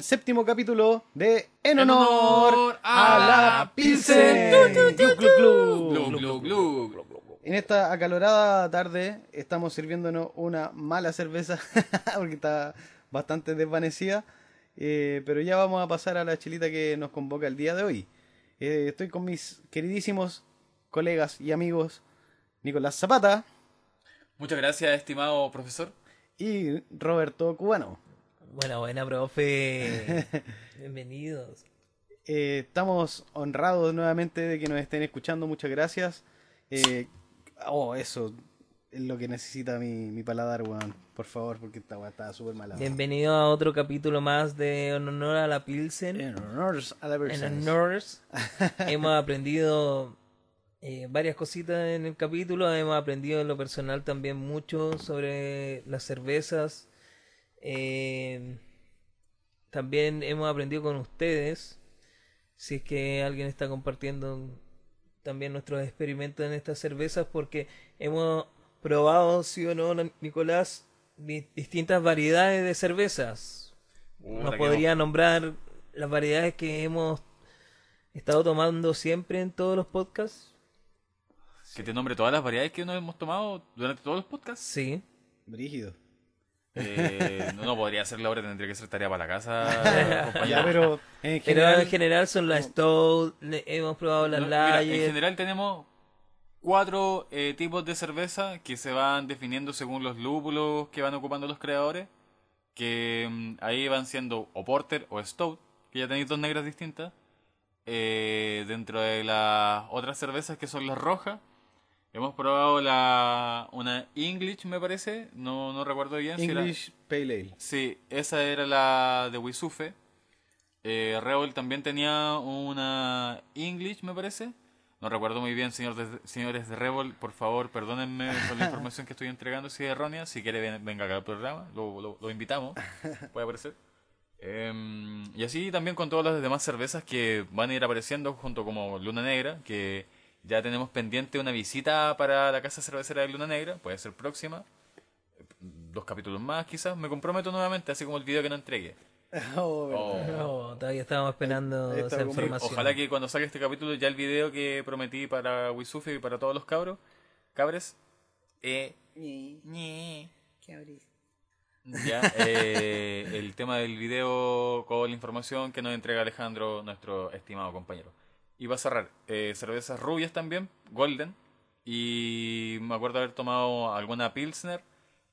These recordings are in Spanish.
al séptimo capítulo de En honor a la Pilsen. En esta acalorada tarde estamos sirviéndonos una mala cerveza porque está bastante desvanecida. eh, pero ya vamos a pasar a la chilita que nos convoca el día de hoy. Eh, estoy con mis queridísimos colegas y amigos Nicolás Zapata Muchas gracias, estimado profesor. y Roberto Cubano. Buena, buena, profe. Bienvenidos. Eh, estamos honrados nuevamente de que nos estén escuchando. Muchas gracias. Eh, oh, eso es lo que necesita mi, mi paladar, weón. Por favor, porque esta weá está súper mala. Bienvenido a otro capítulo más de En honor a la Pilsen. En honor a la En persona. honors. Hemos aprendido eh, varias cositas en el capítulo. Hemos aprendido en lo personal también mucho sobre las cervezas. Eh, también hemos aprendido con ustedes. Si es que alguien está compartiendo también nuestros experimentos en estas cervezas, porque hemos probado, sí o no, Nicolás, di- distintas variedades de cervezas. ¿Nos podría nombrar las variedades que hemos estado tomando siempre en todos los podcasts? Que te nombre todas las variedades que nos hemos tomado durante todos los podcasts. Sí. Brígido. Eh, no, no podría ser la hora, tendría que ser tarea para la casa. Ya, pero en Pero general, en general son las Stout, hemos probado las No, mira, en general tenemos cuatro eh, tipos de cerveza que se van definiendo según los lúpulos que van ocupando los creadores. Que mm, ahí van siendo o porter o stout, que ya tenéis dos negras distintas. Eh, dentro de las otras cervezas que son las rojas, hemos probado la una English, me parece. No, no recuerdo bien si era. English Pale Ale. Sí, esa era la de Wisufe. Eh, Rebel también tenía una English, me parece. No recuerdo muy bien, señor de- señores de Rebel. Por favor, perdónenme por la información que estoy entregando si es errónea. Si quiere, ven- venga acá al programa. Lo, lo- lo invitamos. Puede aparecer. Em, y así también con todas las demás cervezas que van a ir apareciendo junto como Luna Negra, que ya tenemos pendiente una visita para la casa cervecera de Luna Negra, puede ser próxima, dos capítulos más quizás, me comprometo nuevamente, así como el video que no entregué. Oh, verdad. Oh. No, todavía estamos esperando esa información. Ojalá que cuando salga este capítulo ya el video que prometí para Wisufi y para todos los cabros, cabres, eh, ñe. Ya, eh, el tema del video con la información que nos entrega Alejandro, nuestro estimado compañero. Y va a cerrar eh, cervezas rubias también, Golden. Y me acuerdo haber tomado alguna Pilsner.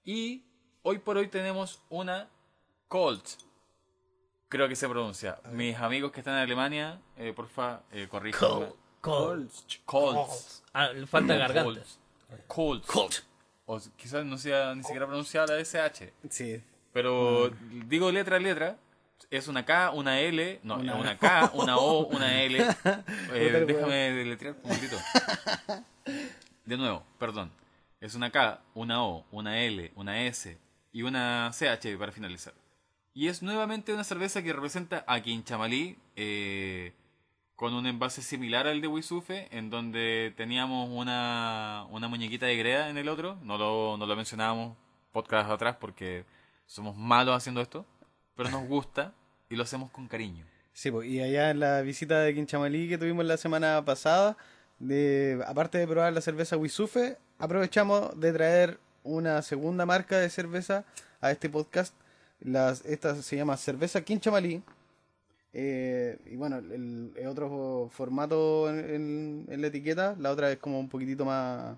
Y hoy por hoy tenemos una Colt. Creo que se pronuncia. Mis amigos que están en Alemania, eh, porfa, eh, corríjanme. Cold. Colt. Ah, falta garganta. Colt. Colt. O quizás no sea ni siquiera pronunciada la SH. Sí. Pero digo letra a letra. Es una K, una L, no, Una- una, K, una O, una L. Eh, déjame deletrear un poquito. De nuevo, perdón. Es una K, una O, una L, una S y una CH para finalizar. Y es nuevamente una cerveza que representa a Quinchamalí eh, con un envase similar al de Wisufe, en donde teníamos una, una muñequita de greda en el otro. No lo, no lo mencionábamos podcast atrás porque somos malos haciendo esto, pero nos gusta y lo hacemos con cariño. Sí, pues, y allá en la visita de Quinchamalí que tuvimos la semana pasada, de, aparte de probar la cerveza Wisufe, aprovechamos de traer una segunda marca de cerveza a este podcast. Las, esta se llama Cerveza Quinchamalí. Eh, y bueno, el, el otro formato en, en- en la etiqueta, la otra es como un poquitito más...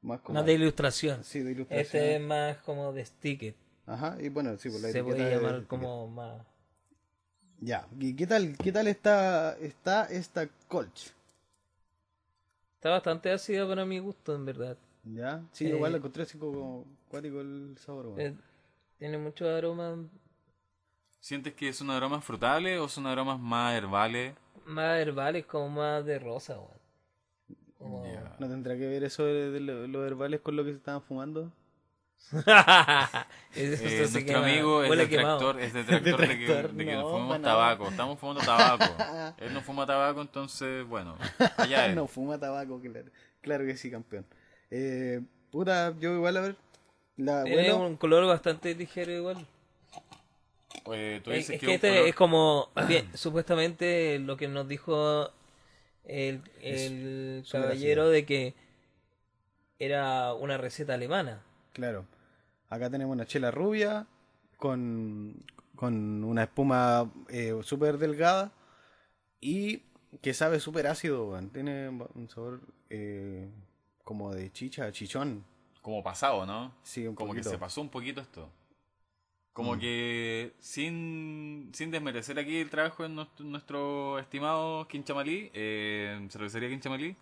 Más, como, Más de ilustración. Sí, de ilustración. Este es más como de sticker. Ajá, y bueno, sí, pues la Se puede es- llamar como más. Ya, ¿y qué tal, qué tal está, está esta Colch? Está bastante ácida para mi gusto, en verdad. ¿Ya? Sí, Eh, igual la encontré así como cuático el sabor. weón. Eh, tiene mucho aroma ¿Sientes que son aromas frutales o son aromas más herbales? más herbales, como más de rosa, weón. Como-. ¿No tendrá que ver eso de, de lo- los herbales con lo que se estaban fumando? Eh, se nuestro amigo es detractor, es detractor de que, de que no, nada. tabaco. Estamos fumando tabaco. Él no fuma tabaco, entonces, bueno, allá él. no fuma tabaco, claro, claro que sí, campeón. Eh, puta, yo igual a ver. La, Tiene bueno, un color bastante ligero igual. Eh, tú Es, dices es que, que este color- es como, bien, supuestamente lo que nos dijo el, el caballero de que era una receta alemana. Claro. Acá tenemos una chela rubia con, con una espuma eh, súper delgada y que sabe súper ácido. Tiene un sabor eh, como de chicha, chichón. como pasado, ¿no? Sí, un como poquito. que se pasó un poquito esto. Como Mm. que sin, sin desmerecer aquí el trabajo de nuestro, nuestro estimado Quinchamalí, eh, cervecería Quinchamalí,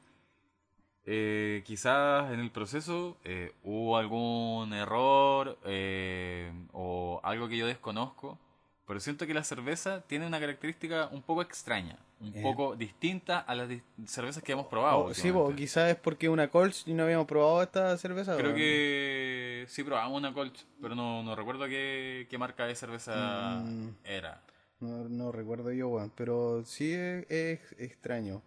eh, quizás en el proceso eh, hubo algún error eh, o algo que yo desconozco, pero siento que la cerveza tiene una característica un poco extraña, un Eh. poco distinta a las cervezas que hemos probado. O- Oh, sí, últimamente. quizás es porque una Colch y no habíamos probado esta cerveza. Creo que sí probamos una Colch, pero no, no recuerdo qué, qué marca de cerveza Mm. era. No, no recuerdo yo, weón. Pero sí es, es extraño.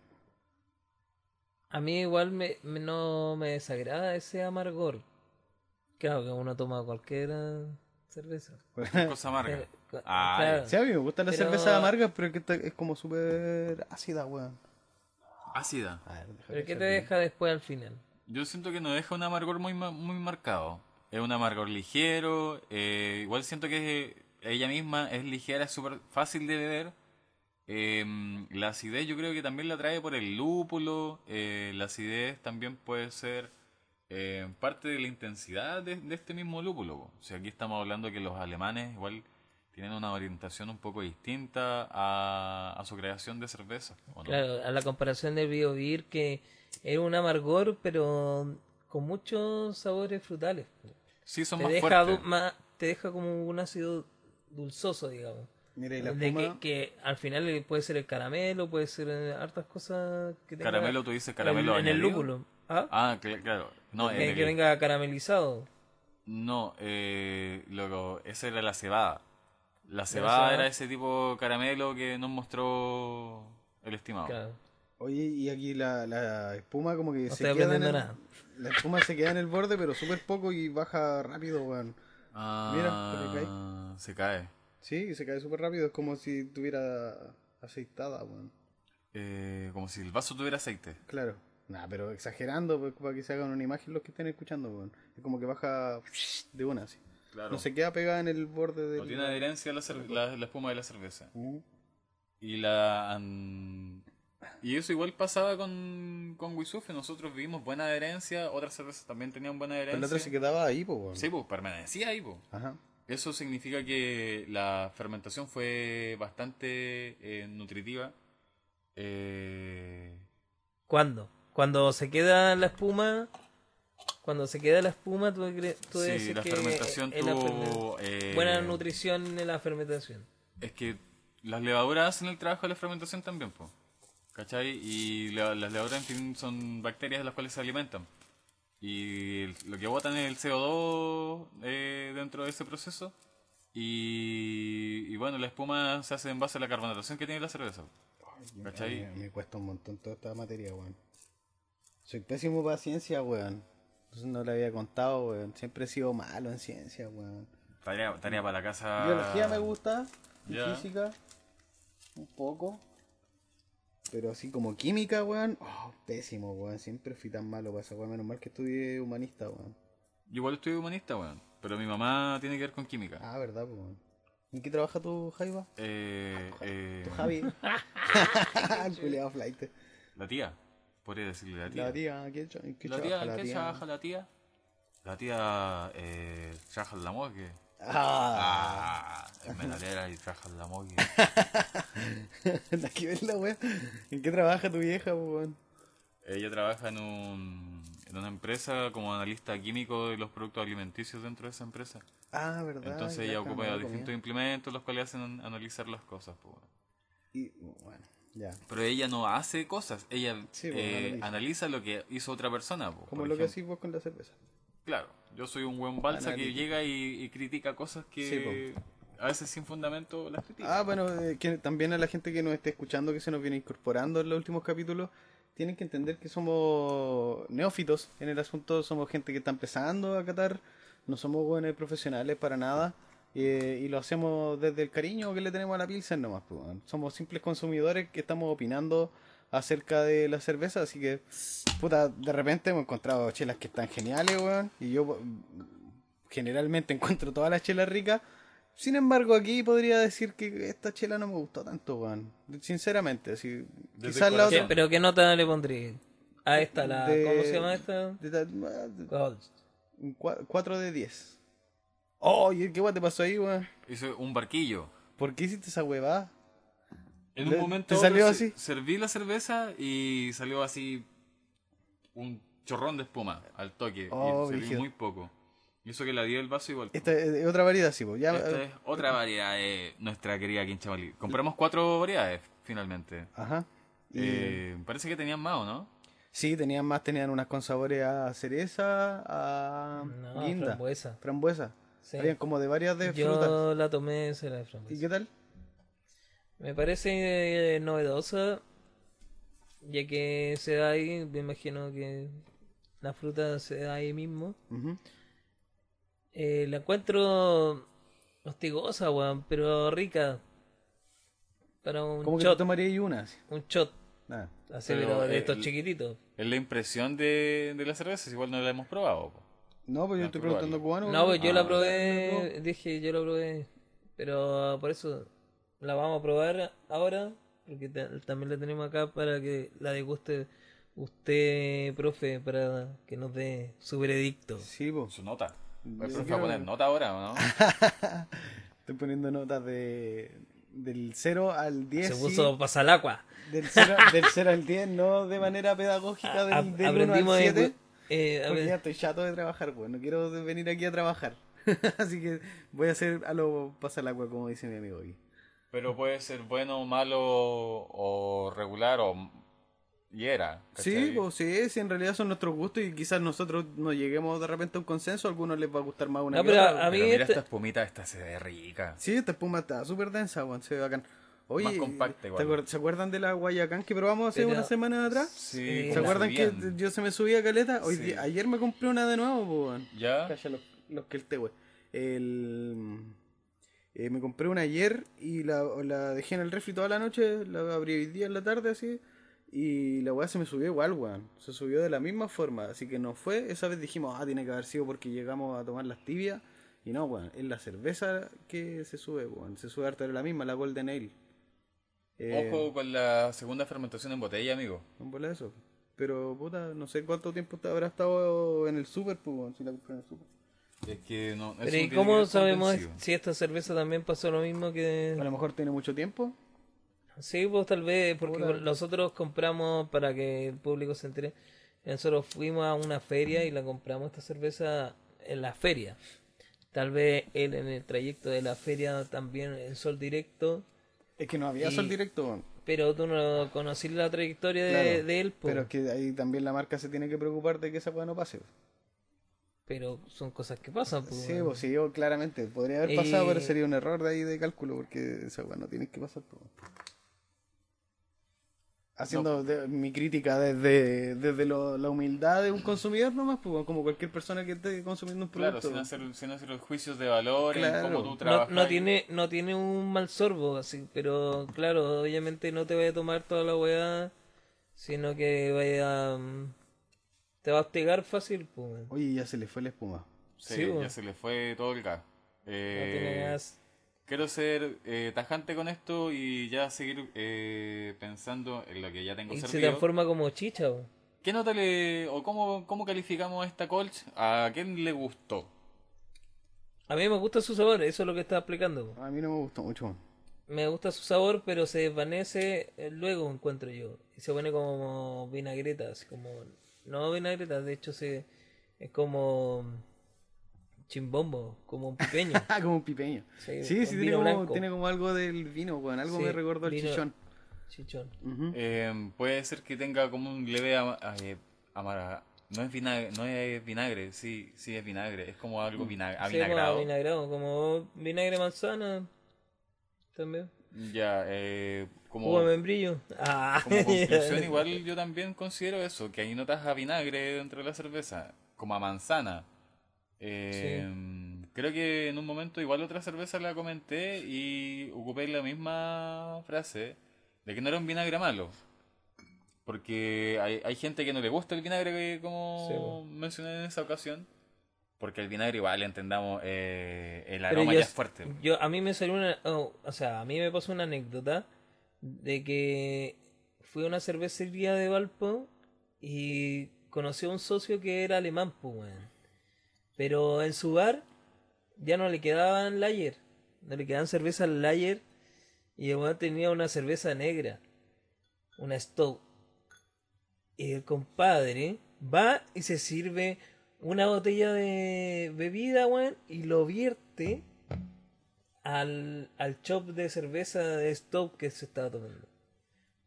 A mí igual me, me- no me desagrada ese amargor. Claro que uno toma cualquier cerveza. Cosa amarga. Ah, claro. Sí, a mí me gustan las Pero- cervezas amargas, pero que es como súper ácida, weón. Ácida. A ver, Pero ¿qué te bien. deja después al final? Yo siento que no deja un amargor muy, muy marcado. Es un amargor ligero. eh, igual siento que ella misma es ligera, es súper fácil de beber. Eh, la acidez yo creo que también la trae por el lúpulo. eh, la acidez también puede ser eh, parte de la intensidad de, de este mismo lúpulo. po. O sea, aquí estamos hablando que los alemanes igual tienen una orientación un poco distinta a, a su creación de cerveza. Claro, a la comparación del Bio Beer que era un amargor pero con muchos sabores frutales. Sí, son Te más deja, te deja como un ácido dulzoso, digamos. Mira, y la De que, que al final eh, puede ser el caramelo, puede ser eh, hartas cosas que tenga Caramelo, tú dices caramelo en, en el lúpulo. ¿Ah? Ah, cl- claro. No, que, en que el- venga caramelizado. no eh, loco, esa era la cebada. La cebada cebada. era ese tipo de caramelo que nos mostró el estimado. Claro. Oye, y aquí la, la espuma como que No se queda en aprendiendo el, nada. La espuma se queda en el borde, pero súper poco y baja rápido, weón. Ah, se cae. Sí, se cae súper rápido. Es como si tuviera aceitada, weón. Eh, como si el vaso tuviera aceite. Claro. Nah, pero exagerando pues, para que se hagan una imagen los que estén escuchando, weón. Es como que baja de una así. Claro. No se queda pegada en el borde del... No tiene adherencia la, cer- la- la espuma de la cerveza. Mm. Y la y eso igual pasaba con, con Wisufe. Nosotros vimos buena adherencia, otras cervezas también tenían buena Pero adherencia. la otra se quedaba ahí, pues, weón. Sí, pues permanecía ahí, pues. Ajá. Eso significa que la fermentación fue bastante eh, nutritiva. Eh, ¿Cuándo? Cuando se queda la espuma, cuando se queda la espuma, tú, tú sí, decís la que fermentación la tuvo... eh, buena nutrición en la fermentación. Es que las levaduras hacen el trabajo de la fermentación también, pues. ¿Cachai? Y la- las levaduras, en fin, son bacterias de las cuales se alimentan. Y el- lo que botan es el CO2 eh, dentro de ese proceso. Y, y bueno, la espuma se hace en base a la carbonatación que tiene la cerveza. ¿Cachai? A mí me cuesta un montón toda esta materia, weón. Soy pésimo para ciencia, weón. Entonces no le había contado, weón. Siempre he sido malo en ciencia, weón. Tarea, tarea para la casa. Biología me gusta, y física, un poco. Pero así como química, weón, oh, pésimo, weón. Siempre fui tan malo para esa weón. Menos mal que estudié humanista, weón. Yo igual estoy humanista, weón. Pero mi mamá tiene que ver con química. Ah, verdad, weón. ¿En qué trabaja tu Jaiba? Eh, eh, Tu Javi. Culeado flight. la tía. Podría decirle la tía. La tía, ¿qué, qué ¿La trabaja tía? la ¿Qué tía? trabaja la tía? La tía eh, trabaja en la morgue. Ah, Ah, es metalera y trabaja en la. Nada que ver la. ¿En qué trabaja tu vieja, weón? Ella trabaja en, un, en una empresa como analista químico de los productos alimenticios dentro de esa empresa. Ah, verdad. Entonces ella ocupa distintos implementos los cuales hacen an- analizar las cosas. pues, bueno. Y, bueno, ya. Pero ella no hace cosas, ella Sí, pues, eh, analiza. lo que hizo otra persona. pues, Como lo que hacís vos con la cerveza. Claro, yo soy un buen balsa que llega y, y critica cosas que a veces sin fundamento las critica. Ah, bueno, eh, que también a la gente que nos esté escuchando, que se nos viene incorporando en los últimos capítulos, tienen que entender que somos neófitos en el asunto, somos gente que está empezando a catar, no somos buenos profesionales para nada. eh, y lo hacemos desde el cariño que le tenemos a la Pilsen nomás. pues. Somos simples consumidores que estamos opinando acerca de la cerveza, así que, puta, de repente hemos encontrado chelas que están geniales, weón. Y yo generalmente encuentro todas las chelas ricas. Sin embargo, aquí podría decir que esta chela no me gustó tanto, weón. Sinceramente, así. Desde Quizás la corazón. ¿Qué- otra. ¿Pero qué nota le pondría? A esta, la, De- ¿cómo se llama esta? de- de- un cua- 4 de 10. Oh, ¿y ¿qué guay te pasó ahí, weón? Hice un barquillo. ¿Por qué hiciste esa huevada? En ¿Le- un momento te otro salió se- así? serví la cerveza y salió así un chorrón de espuma al toque. Oh, y serví muy poco. Y eso que la di el vaso igual. Esta es otra variedad, sí, pues. Ya, Esta es otra variedad de nuestra querida Quinchamalí. Compramos cuatro variedades, finalmente. Ajá. Y- Eh, parece que tenían más, ¿o no? Sí, tenían más, tenían unas con sabores a cereza, a No, guinda, frambuesa. frambuesa. Sí. Habían como de varias de frutas. Yo la tomé esa la de ¿Y frambuesa. qué tal? Me parece eh, novedosa, ya que se da ahí, me imagino que la fruta se da ahí mismo. Eh, la encuentro hostigosa, weón, pero rica. Para un ¿Cómo que te shot, tomaría una? un shot, Nada. así, Pero, pero de estos el- chiquititos. Es la impresión de, de la cerveza, igual no la hemos probado. po. No, pues yo Ah, estoy preguntando cubano. No, pues yo Ah. la probé, dije, yo la probé, pero por eso la vamos a probar ahora, porque ta- también la tenemos acá para que la deguste usted, profe, para que nos dé su veredicto. Sí, pues. Su nota. ¿El profe va a poner nota ahora o no? Estoy poniendo notas de del 0 al 10. Se sí. puso pasar agua. Del 0, del 0 al 10, no de manera pedagógica del, A- del 1 al aprendimos de- 7. eh, a Porque ver, ya estoy chato de trabajar, pues. No quiero venir aquí a trabajar. Así que voy a hacer a lo pasar el agua, como dice mi amigo aquí. Pero puede ser bueno, malo o regular o y era. Sí, ¿cachai? pues sí, sí, en realidad son nuestros gustos y quizás nosotros no lleguemos de repente a un consenso. A algunos les va a gustar más una No, que pero otra. a mí Pero mira este- esta espumita, esta se ve rica. Sí, esta espuma está súper densa, weón, se ve bacán. Oye, Más compacta ¿te igual. acuer- ¿se acuerdan de la Guayacán que probamos hace Pero- unas semanas atrás? Sí, ¿Se acuerdan que yo se me subía a caleta? Hoy Sí. día- ayer me compré una de nuevo, pues, weón. ¿Ya? Cacha los, los que el te, weón. El... eh, me compré una ayer y la, la dejé en el refri toda la noche, la abrí hoy día en la tarde así, y la weá se me subió igual, weón. Se subió de la misma forma, así que no fue, esa vez dijimos, ah, tiene que haber sido porque llegamos a tomar las tibias, y no, weón, es la cerveza que se sube, weón. Se sube harta de la misma, la Golden Ale. Eh, Ojo con la segunda fermentación en botella, amigo. en bola eso. Pero, puta, no sé cuánto tiempo habrá estado en el super, pues, weón, si la compré en el super. Es que no. eso pero ¿y cómo sabemos si esta cerveza también pasó lo mismo que... A lo mejor tiene mucho tiempo. Sí, pues tal vez, porque nosotros compramos, para que el público se entere, nosotros fuimos a una feria y la compramos esta cerveza en la feria. Tal vez él en el trayecto de la feria también en sol directo, Es que no había Y- sol directo, pero tú no conociste la trayectoria de, Claro, de él, pues. Pero es que ahí también la marca se tiene que preocupar de que esa weá no pase. Pero son cosas que pasan. Pues, Sí, pues sí, yo claramente. Podría haber pasado, pero sería un error de ahí de cálculo, porque esa weá no tiene que pasar. pues. Haciendo de- mi crítica desde, desde lo- la humildad de un consumidor nomás, pues, como cualquier persona que esté consumiendo un Claro, producto. sin hacer, sin hacer los juicios de valor Claro. en cómo tú No, trabajas. no tiene no tiene un mal sorbo así pero claro obviamente no te vaya a tomar toda la weá sino que vaya mm, te va a hostigar fácil pues. Oye, ya se le fue la espuma. Sí, Sí, ya se le fue todo el gas. no Eh, tiene gas. Quiero ser eh, tajante con esto y ya seguir eh, pensando en lo que ya tengo y se transforma como chicha weón. ¿Qué nota le, o cómo, cómo calificamos esta Colch? ¿A quién le gustó? a mí me gusta su sabor eso es lo que estaba explicando. A mí no me gustó mucho. me gusta su sabor pero se desvanece eh, luego encuentro yo y se pone como vinagreta así como no vinagreta de hecho se es como chimbombo como un pipeño Ah, como un pipeño. Sí, Sí, sí, tiene como, tiene como algo del vino, weón. Algo Sí, me recordó el chichón. chichón. Eh, puede ser que tenga como un leve ama- eh, amara- No es vinagre, no es vinagre, sí, sí es vinagre, es como algo vina- Sí, como avinagrado. avinagrado, como vinagre manzana también. Ya, eh, como, membrillo. Ah, como conclusión, igual yo también considero eso, que hay notas a vinagre dentro de la cerveza, como a manzana. Eh, Creo que en un momento igual otra cerveza la comenté y ocupé la misma frase de que no era un vinagre malo. Porque hay, hay gente que no le gusta el vinagre, como Sí, mencioné en esa ocasión. Porque el vinagre igual, entendamos, eh, el aroma yo, ya es fuerte. yo- a mí me salió una, oh, o sea, a mí me pasó una anécdota de que fui a una cervecería de Valpo y conocí a un socio que era alemán, pues, weón. Pero en su bar ya no le quedaban lager, no le quedaban cervezas lager y el weón tenía una cerveza negra, una Stout. Y el compadre va y se sirve una botella de bebida, weón, y lo vierte al, al chop de cerveza de Stop que se estaba tomando.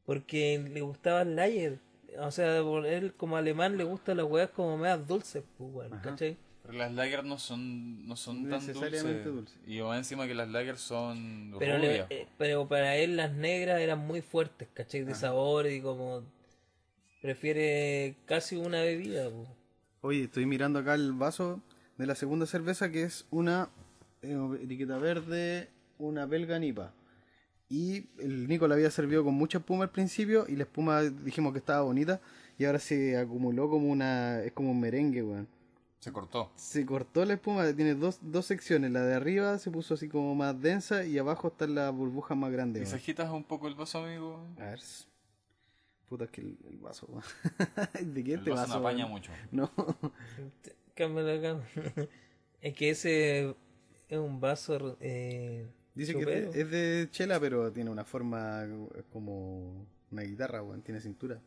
Porque le gustaba el lager. O sea, por él como alemán le gustan las weas como más dulces, pues, Ajá. ¿cachai? Pero las lager no son, no son tan Necesariamente dulces. dulces. Y más encima que las lager son Pero, le- rubias. eh, pero para él las negras eran muy fuertes, ¿cachai? De sabor y como prefiere casi una bebida, pues. Oye, estoy mirando acá el vaso de la segunda cerveza que es una etiqueta verde, una belga nipa. Y el Nico la había servido con mucha espuma al principio y la espuma dijimos que estaba bonita y ahora se acumuló como una... es como un merengue, weón. Se cortó. Se cortó la espuma, tiene dos, dos secciones, la de arriba se puso así como más densa y abajo están las burbujas más grandes. ¿Y weón. agitas un poco el vaso, amigo? A ver. Puta, es que el, el vaso, weón. ¿De qué El este vaso vaso? no apaña mucho. No. Es que ese es un vaso eh, Dice que chupero. es de, es de chela, pero tiene una forma es como una guitarra, weón. Tiene cintura.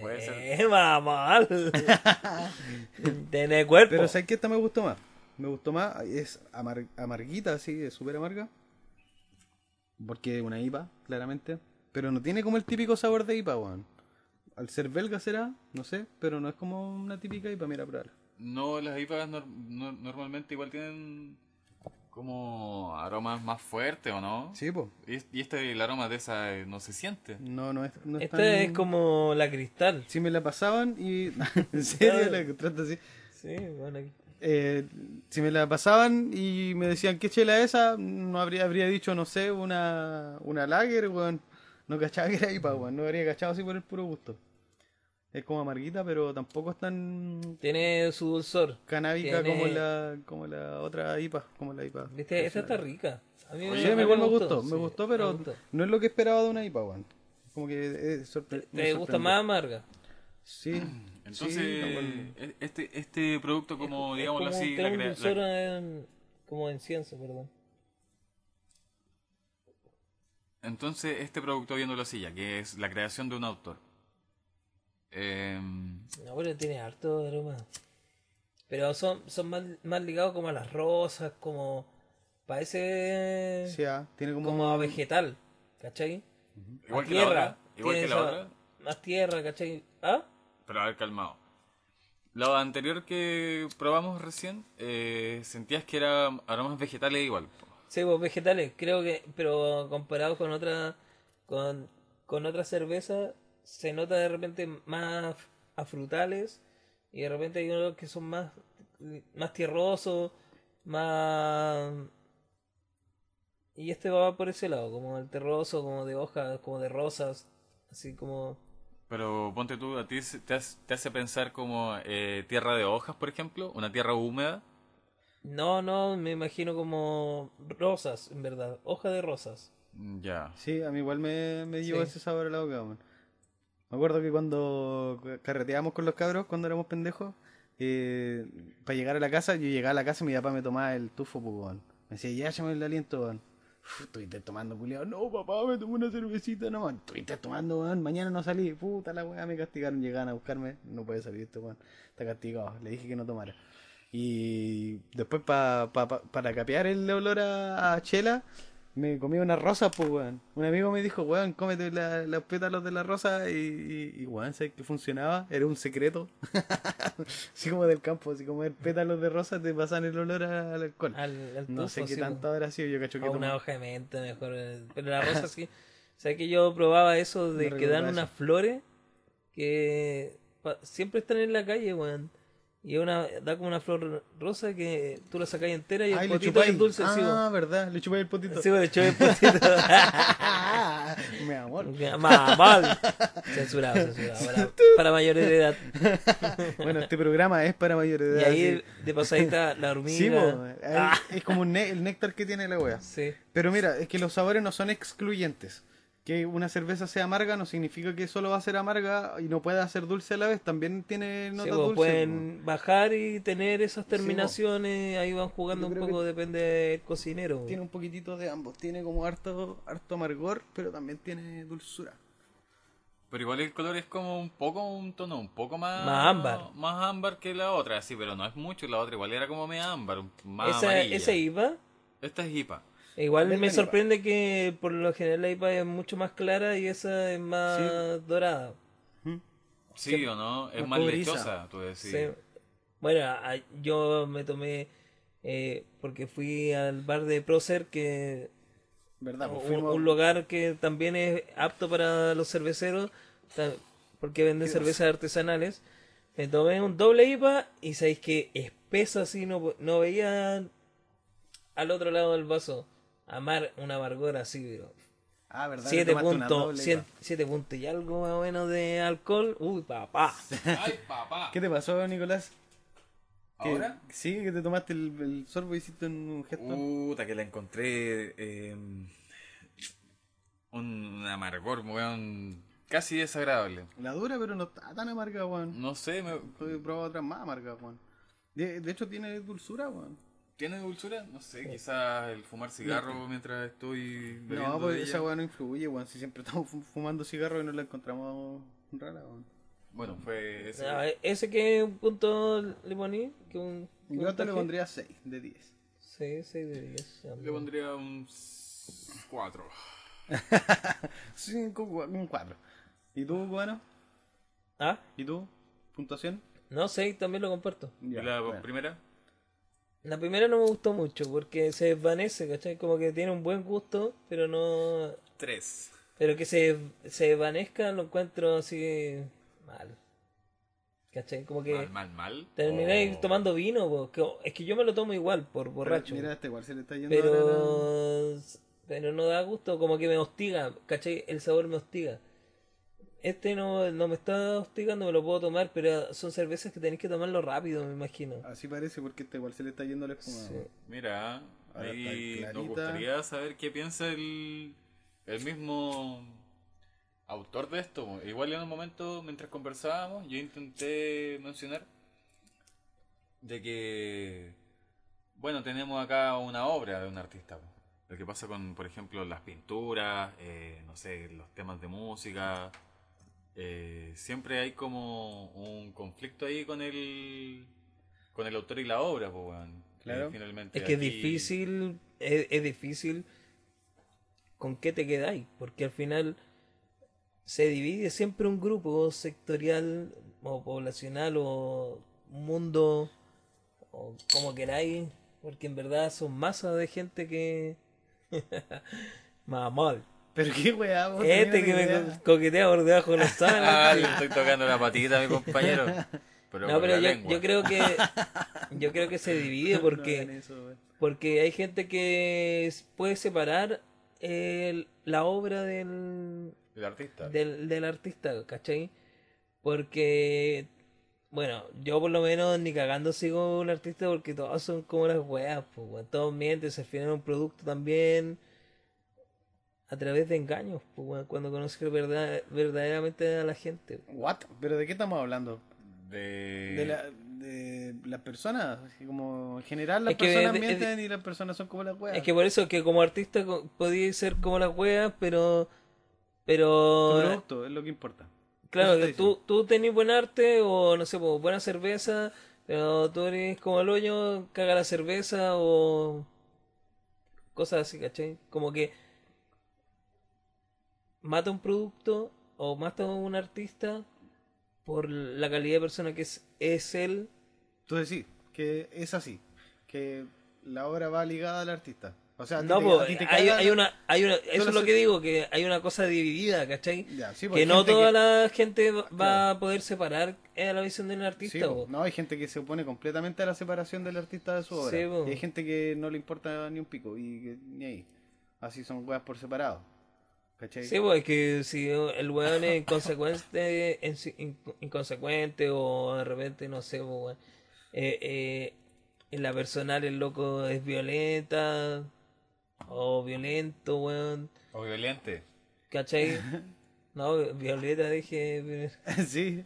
Puede ser. Eh, mamá. Tiene cuerpo. Pero ¿sabes qué? Esta me gustó más. Me gustó más. Es amar- amarguita, así, es súper amarga. Porque es una IPA, claramente. Pero no tiene como el típico sabor de IPA, weón. Al ser belga será, no sé, pero no es como una típica IPA, mira, pruébala. No, las IPAs no- normalmente igual tienen como aromas más fuertes, ¿o no? Sí, pues. Y, y este, el aroma de esa eh, no se siente. No, no es, no es Esta tan- es como la cristal. Si me la pasaban y... en serio, la trata así. Sí, bueno. aquí. Eh, si me la pasaban y me decían qué chela es esa, no habría, habría dicho, no sé, una, una lager, weón. No cachaba que era IPA, weón. No habría cachado así por el puro gusto. Es como amarguita, pero tampoco es tan Tiene su dulzor. canábica Tiene- como la como la otra IPA, como la IPA. ¿Viste? Esta está rica. A mí, Oye, Sí, a mí igual me gustó, sí, me gustó, pero me gustó. no es lo que esperaba de una IPA, weón. Como que sorpre- me ¿Te gusta sorprendió. más amarga? Sí. Entonces, sí, igual. e- este, este producto, como Es digámoslo como- así, tiene la un crea- dulzor la- en- como en ciencia, perdón. entonces este producto, viéndolo así ya, que es la creación de un autor. Em, No, pero tiene harto aroma. Pero son, son más, más ligados como a las rosas, como... Parece Sí, ah, tiene como, como a vegetal, ¿cachai? igual A que la otra, igual tiene que la esa- otra, Más tierra, ¿cachai? ¿Ah? pero a ver, calmado. Lo anterior que probamos recién, eh, sentías que era aromas vegetales igual. Sí, pues vegetales, creo que, pero comparado con otra, con, con otra cerveza, se nota de repente más a frutales y de repente hay unos que son más, más tierrosos, más... Y este va por ese lado, como el terroso, como de hojas, como de rosas, así como... Pero ponte tú, a ti te hace, te hace pensar como eh, tierra de hojas, por ejemplo, una tierra húmeda. No, no, me imagino como rosas, en verdad, hoja de rosas. Mm, Ya. Sí, a mí igual me, me llevó Sí. ese sabor a la boca, weón. Me acuerdo que cuando carreteábamos con los cabros, cuando éramos pendejos, eh, para llegar a la casa, yo llegaba a la casa y mi papá me tomaba el tufo, pues. Me decía, ya, échame el aliento, weón. Estuviste tomando, culiado. No, papá, me tomé una cervecita nomás. Estuviste tomando, weón. Mañana no salí. Puta la weá, me castigaron. Llegaban a buscarme. No puede salir este weón. Está castigado. Le dije que no tomara. Y después pa, pa- pa- para capear el olor a chela, me comí una rosa, pues, weón. Un amigo me dijo, weón, cómete la- los pétalos de la rosa y, y, y, weón, ¿sabes que funcionaba? Era un secreto. así como del campo, así como el pétalos de rosa te pasan el olor al alcohol. Al, al no sé qué sí, tanto habrá sido, yo cacho que O una hoja de menta mejor. eh, Pero la rosa sí. O sea que yo probaba eso de No que dan unas flores que siempre están en la calle, weón. Y una, da como una flor rosa que tú la sacas entera y el potito chupáis. es dulce, sí, Ah, verdad, le chupáis el potito. Sí, le echó el potito. Mi amor. Mal. Censurado, censurado. Para, para mayores de edad. Bueno, este programa es para mayores de Y edad. ahí de pasadita la hormiga. sí, Ah, es como un ne- el néctar que tiene la wea. sí. Pero mira, es que los sabores no son excluyentes. Que una cerveza sea amarga no significa que solo va a ser amarga y no pueda ser dulce a la vez. También tiene Sí, notas po, dulces. pueden bajar y tener esas terminaciones, ahí van jugando un poco, depende del cocinero. Tiene un poquitito de ambos. Tiene como harto, harto amargor, pero también tiene dulzura. Pero igual el color es como un poco, un tono un poco más... Más ámbar. Más ámbar que la otra, sí, pero no es mucho. La otra igual era como media ámbar, más esa, amarilla. esa IPA, Esta es IPA. Igual me sorprende que por lo general la IPA es mucho más clara y esa es más dorada. Sí, o no, es más cobriza. lechosa, tú decís. Sí. Bueno, a- yo me tomé, eh, porque fui al bar de Procer, que ¿Verdad? Pues un, lugar que también es apto para los cerveceros, porque venden cervezas artesanales. Me tomé un doble IPA y sabéis que espesa así, no, no veía al otro lado del vaso. Amar una amargor así, pero Ah, ¿verdad? Le 7 tomaste una puntos, doble, 7, Eva. puntos y algo más o menos de alcohol. Uy, papá. ¡Ay, papá! ¿Qué te pasó, Nicolás? ¿Que- ¿Ahora? Sí, que te tomaste el, el sorbo y hiciste un gesto. Puta, que la encontré. eh, un amargor, weón. Casi desagradable. La dura, pero no está tan amarga, weón. No sé, me- He probado otras más amargas, weón. De, de hecho, tiene dulzura, weón. ¿Tiene dulzura? No sé, quizás el fumar cigarro mientras estoy bebiendo No, pues esa weón no influye, weón. Si siempre estamos fu- fumando cigarro y no la encontramos rara, weón. Bueno, fue ese. Ah, ese que un punto le poní, que un, Yo te le pondría 6 de 10. Sí, 6 de 10. Le pondría un 4. 5, un 4. ¿Y tú, cubano? Ah, ¿Y tú? ¿Puntuación? no, 6 también lo comparto. ¿Y Ya, la bueno. primera? La primera no me gustó mucho porque se desvanece, ¿cachai? Como que tiene un buen gusto, pero no. 3. Pero que se, se desvanezca lo encuentro así mal. ¿cachai? Como que Mal, mal, mal. termináis Oh. tomando vino, po, que- es que yo me lo tomo igual por Pero borracho. Mira, este igual se le está yendo pero pero no da gusto, como que me hostiga, ¿cachai? El sabor me hostiga. Este no, no me está hostigando, me lo puedo tomar, pero son cervezas que tenéis que tomarlo rápido, me imagino. Así parece porque este igual se le está yendo la espuma. Sí. Mira, Ahora ahí nos gustaría saber qué piensa el, el mismo autor de esto. Igual en un momento, mientras conversábamos, yo intenté mencionar de que, bueno, tenemos acá una obra de un artista. Lo que pasa con, por ejemplo, las pinturas, eh, no sé, los temas de música. Eh, siempre hay como un conflicto ahí con el con el autor y la obra, pues, weón. Claro. Y finalmente Es que es difícil, es, es difícil con qué te quedáis, porque al final se divide siempre un grupo sectorial o poblacional o mundo o como queráis, porque en verdad son masas de gente que... Mamón. Pero qué weá, vos Este que me coquetea por debajo de los Ah, sábanas. le estoy tocando la patita a mi compañero. Pero No, pero yo, yo creo que yo creo que se divide porque eso. Porque hay gente que puede separar el- la obra del, El artista. del, del artista, ¿cachai? Porque, bueno, yo por lo menos ni cagando sigo un artista porque todos son como las weas, pues, todos mienten, se afinan un producto también a través de engaños, pues, cuando conoces verdad, verdaderamente a la gente. What? ¿Pero de qué estamos hablando? De... De, la, de las personas, como en general las Es que personas de- de- mienten y las personas son como las weas. Es que por eso que como artista podías ser como las weas, pero... Tu Pero producto es lo que importa. Claro, que tú, tú tenés buen arte o no sé, pues, buena cerveza, pero tú eres como el hoyo, caga la cerveza o, cosas así, ¿cachai? Como que mata un producto o mata a un artista por la calidad de persona que es, es él. Tú decís que es así, que la obra va ligada al artista. O sea, a No, te- po, a ti te hay, una, hay una, eso es lo que digo, que hay una cosa dividida, ¿cachai? Ya, sí, po, que no toda que- la gente va Claro. a poder separar eh, la visión del Sí, artista. po. po. no, hay gente que se opone completamente a la separación del artista de su obra. Sí, y hay gente que no le importa ni un pico y que ni ahí. Así son weas por separado. ¿Cachai? Sí, pues es que si el weón es inconsecuente, inconsecuente o de repente, no sé, pues, weón, eh, eh, en la personal el loco es violenta o violento, weón, O violente. ¿cachai? No, violeta dije, sí,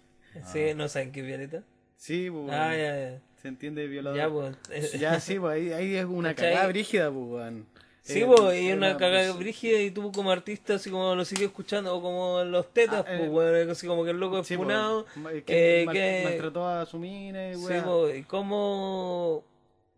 sí, no saben qué es violeta. sí, pues, Ah, ya, ya. se entiende violador. Ya, pues. eh, Ya, sí, pues ahí, ahí es una ¿Cachai? cagada brígida, pues, weón. Sí, Eh, pues, y es una cagada pues, brígida y tú como artista así como lo sigues escuchando o como los tetas, Ah, eh, pues, weón, así como que el loco es sí, pues, funado. ma- que eh, mal- que- maltrató a su mina, y Sí, pues, y cómo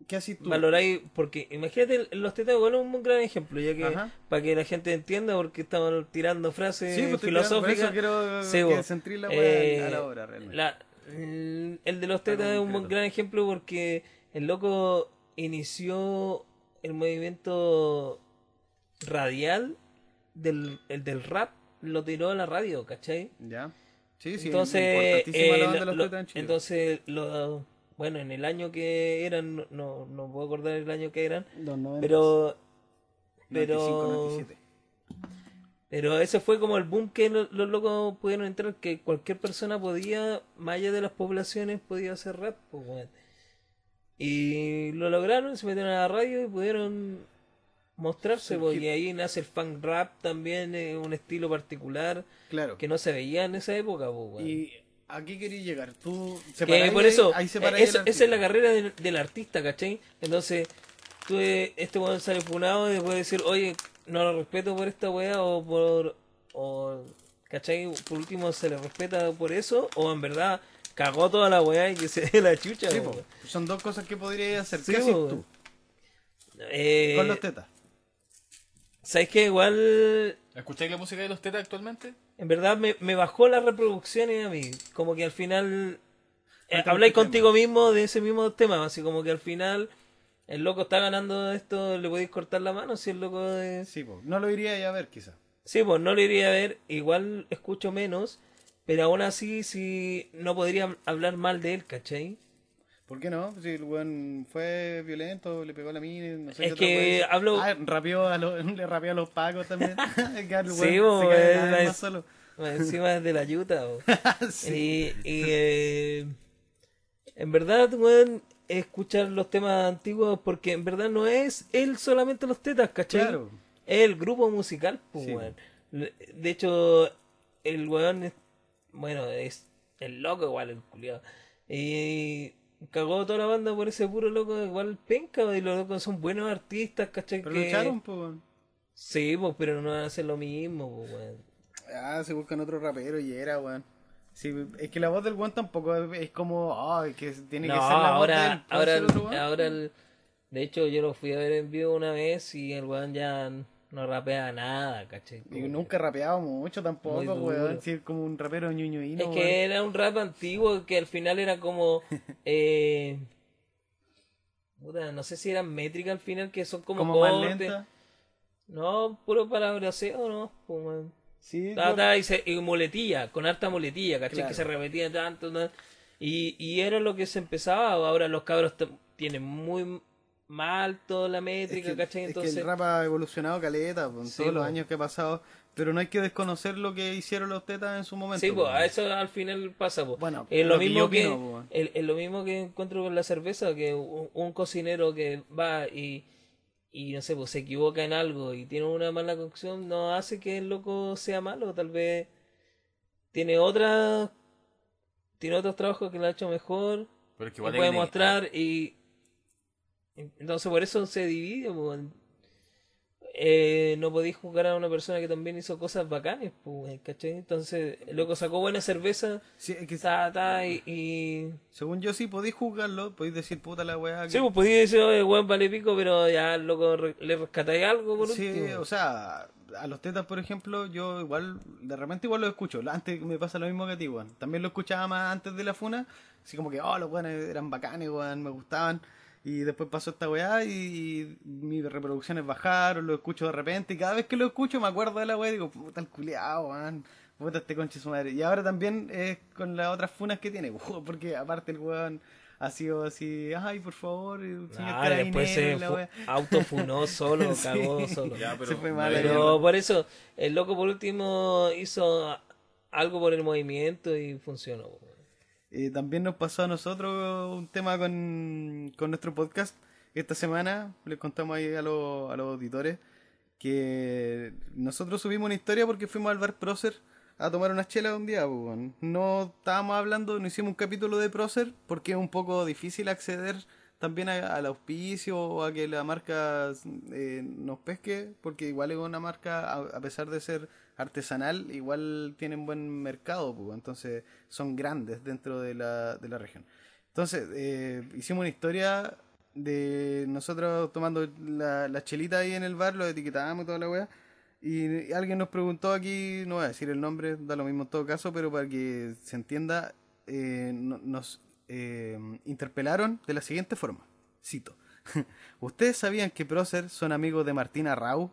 ¿Qué haces tú? valoráis, porque imagínate, los tetas igual es un gran ejemplo, ya que Ajá. para que la gente entienda, porque estamos tirando frases Sí, pues estoy tirando- filosóficas. eso quiero Sí, que centrir la Eh, a la obra, realmente. la- el de los tetas es un gran ejemplo porque el loco inició el movimiento radial del, el del rap, lo tiró a la radio, ¿cachai? Ya. Sí, sí, entonces, importantísima eh, la banda de lo- los lo- Tetas en Chile. entonces lo, bueno, en el año que eran, no, no, no puedo acordar el año que eran, Los 90, pero pero 95, 97. pero ese fue como el boom que lo- los locos pudieron entrar, que cualquier persona podía, más allá de las poblaciones, podía hacer rap. pues, weón. Y lo lograron, se metieron a la radio y pudieron mostrarse. Hip- y ahí nace el funk rap también, eh, un estilo particular Claro. que no se veía en esa época. pues. ¿Y a qué querías llegar? ¿Tú Que por eso, ahí eh, separáis esa, es la carrera del, del artista, ¿cachai? Entonces, tú, eh, este weón sale funado y después decir, oye, no lo respeto por esta weá o por. O, ¿cachai? Por último, se le respeta por eso o en verdad cagó toda la weá y que se dé la chucha. Sí, po. Son dos cosas que podrías hacer. Sí, ¿Qué haces tú Eh, con los tetas? ¿Sabes qué? Igual. ¿Escucháis la música de los tetas actualmente? En verdad me, me bajó las reproducciones a mí. Como que al final. eh, habláis contigo mismo de ese mismo tema. Así como que al final. El loco está ganando esto, le podéis cortar la mano si el loco es... Sí, po. no lo iría a ver, quizá. Sí, pues no lo iría a ver, igual escucho menos, pero aún así sí no podría hablar mal de él, ¿cachai? ¿Por qué no? Si el weón fue violento, le pegó a la mina, no sé Es que hablo- Ah, rapeó a los, le rapeó a los pacos también. El Sí, se es más solo. Encima es de la yuta. Sí. Y, y, eh, en verdad, weón, escuchar los temas antiguos porque en verdad no es él solamente los tetas, ¿cachai? Claro. Es el grupo musical, pues, Sí. weón. De hecho, el weón bueno, es el loco igual, el culiado. Y cagó toda la banda por ese puro loco, igual penca, y los locos son buenos artistas, ¿cachai? Pero Que- lucharon, pues. Sí, pues, pero no van a hacer lo mismo, pues, weón. Ah, se buscan otro rapero y era, weón. Sí, es que la voz del weón tampoco es, es como, ah, que tiene No, que ser la voz ahora, ¿Puede ahora, ser el- otro weón? ahora el- de hecho yo lo fui a ver en vivo una vez y el weón ya no rapea nada, ¿cachai? Y nunca he rapeado mucho tampoco, weón. Sí, es como un rapero ñuñuino, Es que era un rap antiguo que al final era como, eh, puta, no sé si eran métricas al final que son como, como más lenta. No, puro palabraseo, ¿no? Pues, weón. Sí, Ta, ta, y, se- y muletilla, con harta muletilla, ¿cachai? Claro. Que se repetía tanto, ¿no? Y, y era lo que se empezaba. Ahora los cabros tienen muy mal toda la es métrica, que, ¿cachai? es que Entonces, el rap ha evolucionado caleta, en Sí, todos los años que ha pasado. Pero no hay que desconocer lo que hicieron los tetas en su momento. sí, pues, a eso al final pasa, pues. Bueno, es lo, mismo que, opino, el- lo mismo que encuentro con la cerveza, que un, un cocinero que va y, y no sé, pues se equivoca en algo y tiene una mala cocción, no hace que el loco sea malo, tal vez tiene otra tiene otros trabajos que lo ha hecho mejor Pero es que que igual hay puede mostrar y entonces por eso se divide eh, no podéis juzgar a una persona que también hizo cosas bacanes, pues, ¿cachai? Entonces, el loco sacó buena cerveza, Sí, es que ta, ta, y, y- según yo sí podéis juzgarlo, podéis decir puta la weá. que- Sí, pues podía decir, oye, weón, vale pico, pero ya, loco, re- le rescatáis algo por Sí, último. o sea, a los tetas, por ejemplo, yo igual, de repente igual lo escucho. Antes me pasa lo mismo que a ti, weón. También lo escuchaba más antes de la funa. Así como que, oh, los weones eran bacanes, weón, me gustaban. Y después pasó esta weá y, mis reproducciones bajaron, lo escucho de repente. Y cada vez que lo escucho me acuerdo de la weá y digo, puta el culiao, weón. Puta este conche su madre. Y ahora también es con las otras funas que tiene, porque aparte el weón ha sido así, ay, por favor, señor Ah, después se autofunó solo, Sí. cagó solo. Ya, pero Se fue mal. Pero por eso, el loco por último hizo algo por el movimiento y funcionó. weón. Eh, también nos pasó a nosotros un tema con, con nuestro podcast. Esta semana les contamos ahí a, los- a los auditores que nosotros subimos una historia porque fuimos al bar Procer a tomar unas chelas un día. pues. No estábamos hablando, no hicimos un capítulo de Procer porque es un poco difícil acceder también al auspicio o a que la marca eh, nos pesque, porque igual es una marca, a pesar de ser artesanal, igual tienen buen mercado, entonces son grandes dentro de la, de la región. Entonces, eh, hicimos una historia de nosotros tomando la, chelita ahí en el bar, lo etiquetábamos y toda la weá. Y alguien nos preguntó aquí, no voy a decir el nombre, da lo mismo en todo caso, pero para que se entienda, eh, no- nos eh, interpelaron de la siguiente forma. Cito. ¿Ustedes sabían que Prócer son amigos de Martina Rau?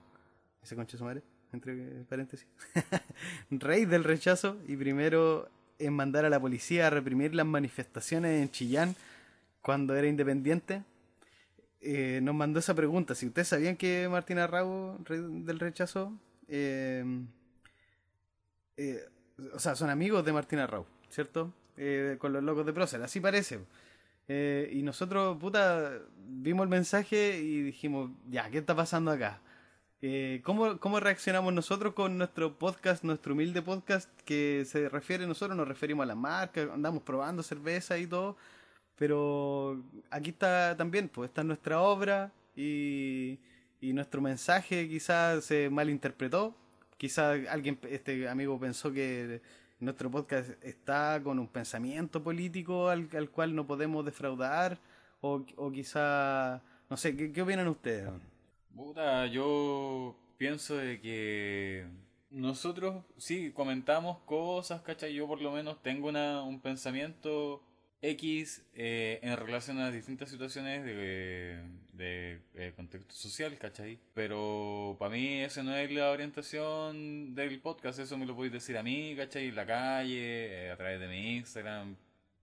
Ese concha su madre, entre paréntesis. Rey del rechazo y primero en mandar a la policía a reprimir las manifestaciones en Chillán cuando era independiente. Eh, nos mandó esa pregunta. Si ustedes sabían que Martina Rau, rey del rechazo, eh, eh, o sea, son amigos de Martina Rau, ¿cierto? Eh, con los locos de Prócer, así parece. Y nosotros, puta, vimos el mensaje y dijimos, ya, ¿qué está pasando acá? Eh, ¿cómo, ¿Cómo reaccionamos nosotros con nuestro podcast, nuestro humilde podcast que se refiere, nosotros nos referimos a la marca, andamos probando cerveza y todo, pero aquí está también, pues está nuestra obra y, y nuestro mensaje quizás se malinterpretó, quizás alguien, este amigo pensó que nuestro podcast está con un pensamiento político al, al cual no podemos defraudar, o, o quizá, no sé, ¿qué, qué opinan ustedes? Puta, yo pienso de que nosotros sí comentamos cosas, ¿cachai? Yo por lo menos tengo una, un pensamiento X eh, en relación a las distintas situaciones de, de, eh, contexto social, ¿cachai? Pero para mí esa no es la orientación del podcast, eso me lo podéis decir a mí, ¿cachai? En la calle, eh, a través de mi Instagram,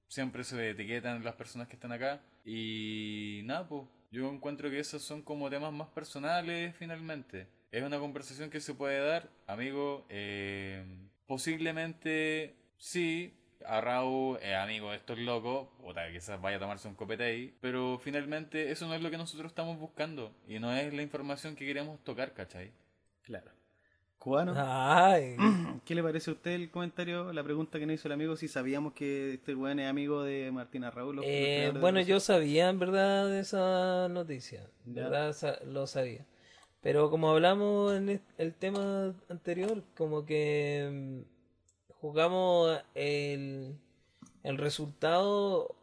siempre se etiquetan las personas que están acá y nada, pues yo encuentro que esos son como temas más personales finalmente. Es una conversación que se puede dar, amigo, eh, posiblemente sí, a Raúl, eh, amigo de estos locos, o tal, quizás vaya a tomarse un copete ahí, pero finalmente eso no es lo que nosotros estamos buscando y no es la información que queremos tocar, ¿cachai? Claro. Cubano. Ay, ¿Qué le parece a usted el comentario, la pregunta que nos hizo el amigo, si sabíamos que este weón es amigo de Martina Raúl? Eh, bueno, yo sabía en verdad de esa noticia, Ya. verdad lo sabía. Pero como hablamos en el tema anterior, como que mm, jugamos el, el resultado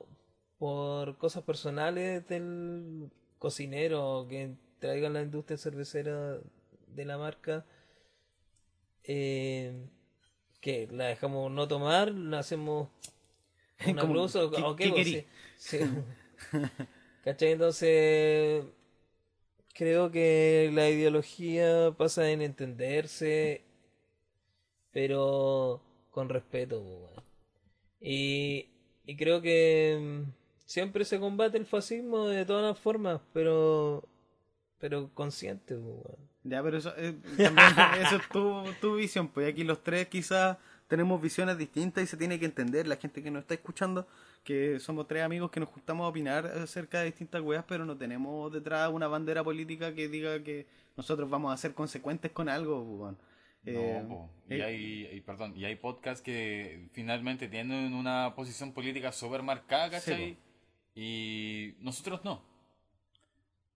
por cosas personales del cocinero que traigan la industria cervecera de la marca. Eh, que la dejamos no tomar, la hacemos un Como, aplauso, ¿qué- qué sí, sí. ¿Cachai? Entonces, creo que la ideología pasa en entenderse, pero con respeto. Y, y creo que mm, siempre se combate el fascismo de todas las formas, pero pero consciente, weón. Ya, pero eso, eh, también, eso es tu, tu visión, pues aquí los tres quizás tenemos visiones distintas y se tiene que entender, la gente que nos está escuchando, que somos tres amigos que nos juntamos a opinar acerca de distintas weas, pero no tenemos detrás una bandera política que diga que nosotros vamos a ser consecuentes con algo, pues, weón. Eh, No, po. y eh, hay, y, perdón, y hay podcasts que finalmente tienen una posición política súper marcada, Sí, ¿cachai? y nosotros no.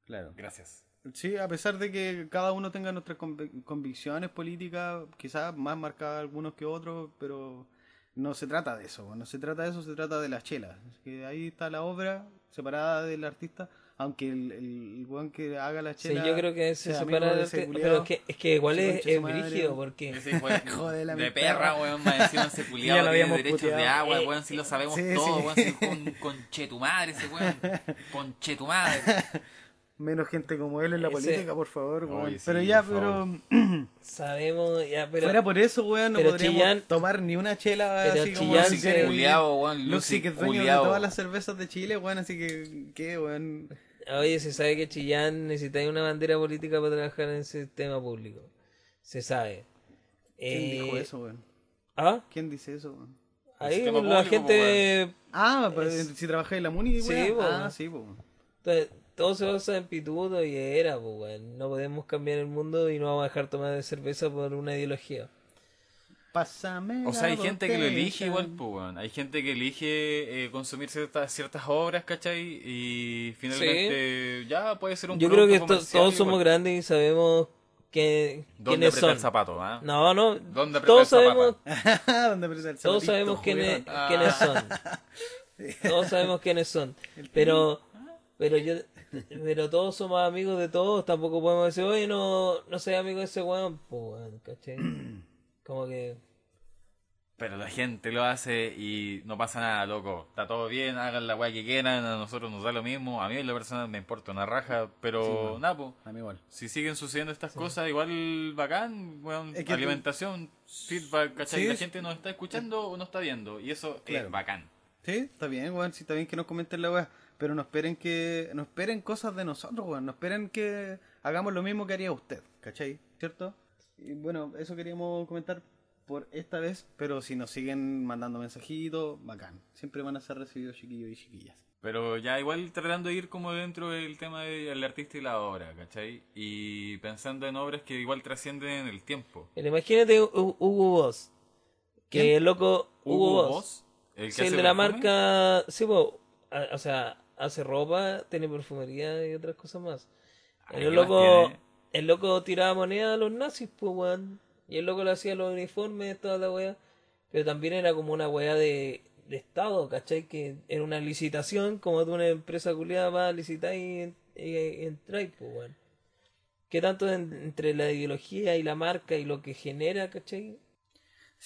Claro. Gracias. Sí, a pesar de que cada uno tenga nuestras convi- convicciones políticas, quizás más marcadas algunos que otros, pero no se trata de eso, no se trata de eso, se trata de las chelas. Así que ahí está la obra separada del artista, aunque el, el, el weón que haga la Sí, chela. yo creo que se separa de del ese pero es que, es que igual es, es madre, brígido weón. porque Ese weón Joder, la de perra, weón, más encima ese Ya culiado lo tiene habíamos derechos de puteado. agua, Eh, weón, si lo sabemos sí, todo, sí. weón, si es un conchetumadre ese weón, conchetumadre. Menos gente como él en la Ese- política, por favor, weón. Oye, sí, pero ya, pero sabemos ya, pero fuera por eso, weón, no pero podríamos Chillán- tomar ni una chela pero así como Chillán Lucy se-. Culiao, weón, Lucy, Lucy que es dueño culiao. de todas las cervezas de Chile, weón, así que, ¿qué, weón? Oye, se sabe que Chillán necesita una bandera política para trabajar en el sistema público. Se sabe. ¿Quién Eh, dijo eso, weón? ¿Ah? ¿Quién dice eso, weón? Ahí la público, gente... Ah, si trabajé en la MUNI, Sí, weón. po. Ah, sí, po. Entonces, todo se basa en pituto y era, pues, weón. No podemos cambiar el mundo y no vamos a dejar tomar de cerveza por una ideología. Pásame O sea, hay gente que lo elige igual, pues, weón. Hay gente que elige eh, consumir ciertas, ciertas obras, ¿cachai? Y finalmente ya puede ser un Yo creo que todos somos grandes y sabemos que, ¿Dónde quiénes apretar el zapato, ah? No, no. ¿Dónde apretar Todos el zapato? sabemos, ¿Dónde aprieta el todos sabemos quiénes, quiénes son. Todos sabemos quiénes son. Pero, pero yo, pero todos somos amigos de todos. Tampoco podemos decir, oye, no, no soy amigo de ese weón. Pues, weón, ¿cachai? Como que. Pero la gente lo hace y no pasa nada, loco. Está todo bien, hagan la weá que quieran, a nosotros nos da lo mismo. A mí en la persona me importa una raja, pero nada, po. A mí igual. Si siguen sucediendo estas cosas, igual bacán, weón, Es que tú- alimentación, feedback, ¿cachai? Sí, la sí. gente nos está escuchando o no está viendo, y eso Claro. es bacán. Sí, está bien, weón. Sí, está bien que nos comenten la weá. Pero no esperen que. No esperen cosas de nosotros, weón. No esperen que hagamos lo mismo que haría usted, ¿cachai? ¿Cierto? Y bueno, eso queríamos comentar por esta vez. Pero si nos siguen mandando mensajitos, bacán. Siempre van a ser recibidos chiquillos y chiquillas. Pero ya igual tratando de ir como dentro del tema del artista y la obra, ¿cachai? Y pensando en obras que igual trascienden en el tiempo. Pero imagínate Hu- Hugo Boss. Que ¿Quién? el loco Hugo, Hugo Boss. Boss, el que Sí, el hace de la marca. Sí, po, a- o sea, hace ropa, tiene perfumería y otras cosas más. Ay, El ¿qué más loco, el loco tiraba moneda a los nazis, pues, weón. Y el loco le hacía los uniformes, toda la weá. Pero también era como una weá de, de Estado, ¿cachai? Que era una licitación, como de una empresa culiada va a licitar y, en- y, y pues, weón. ¿Qué tanto en- entre la ideología y la marca y lo que genera, ¿cachai?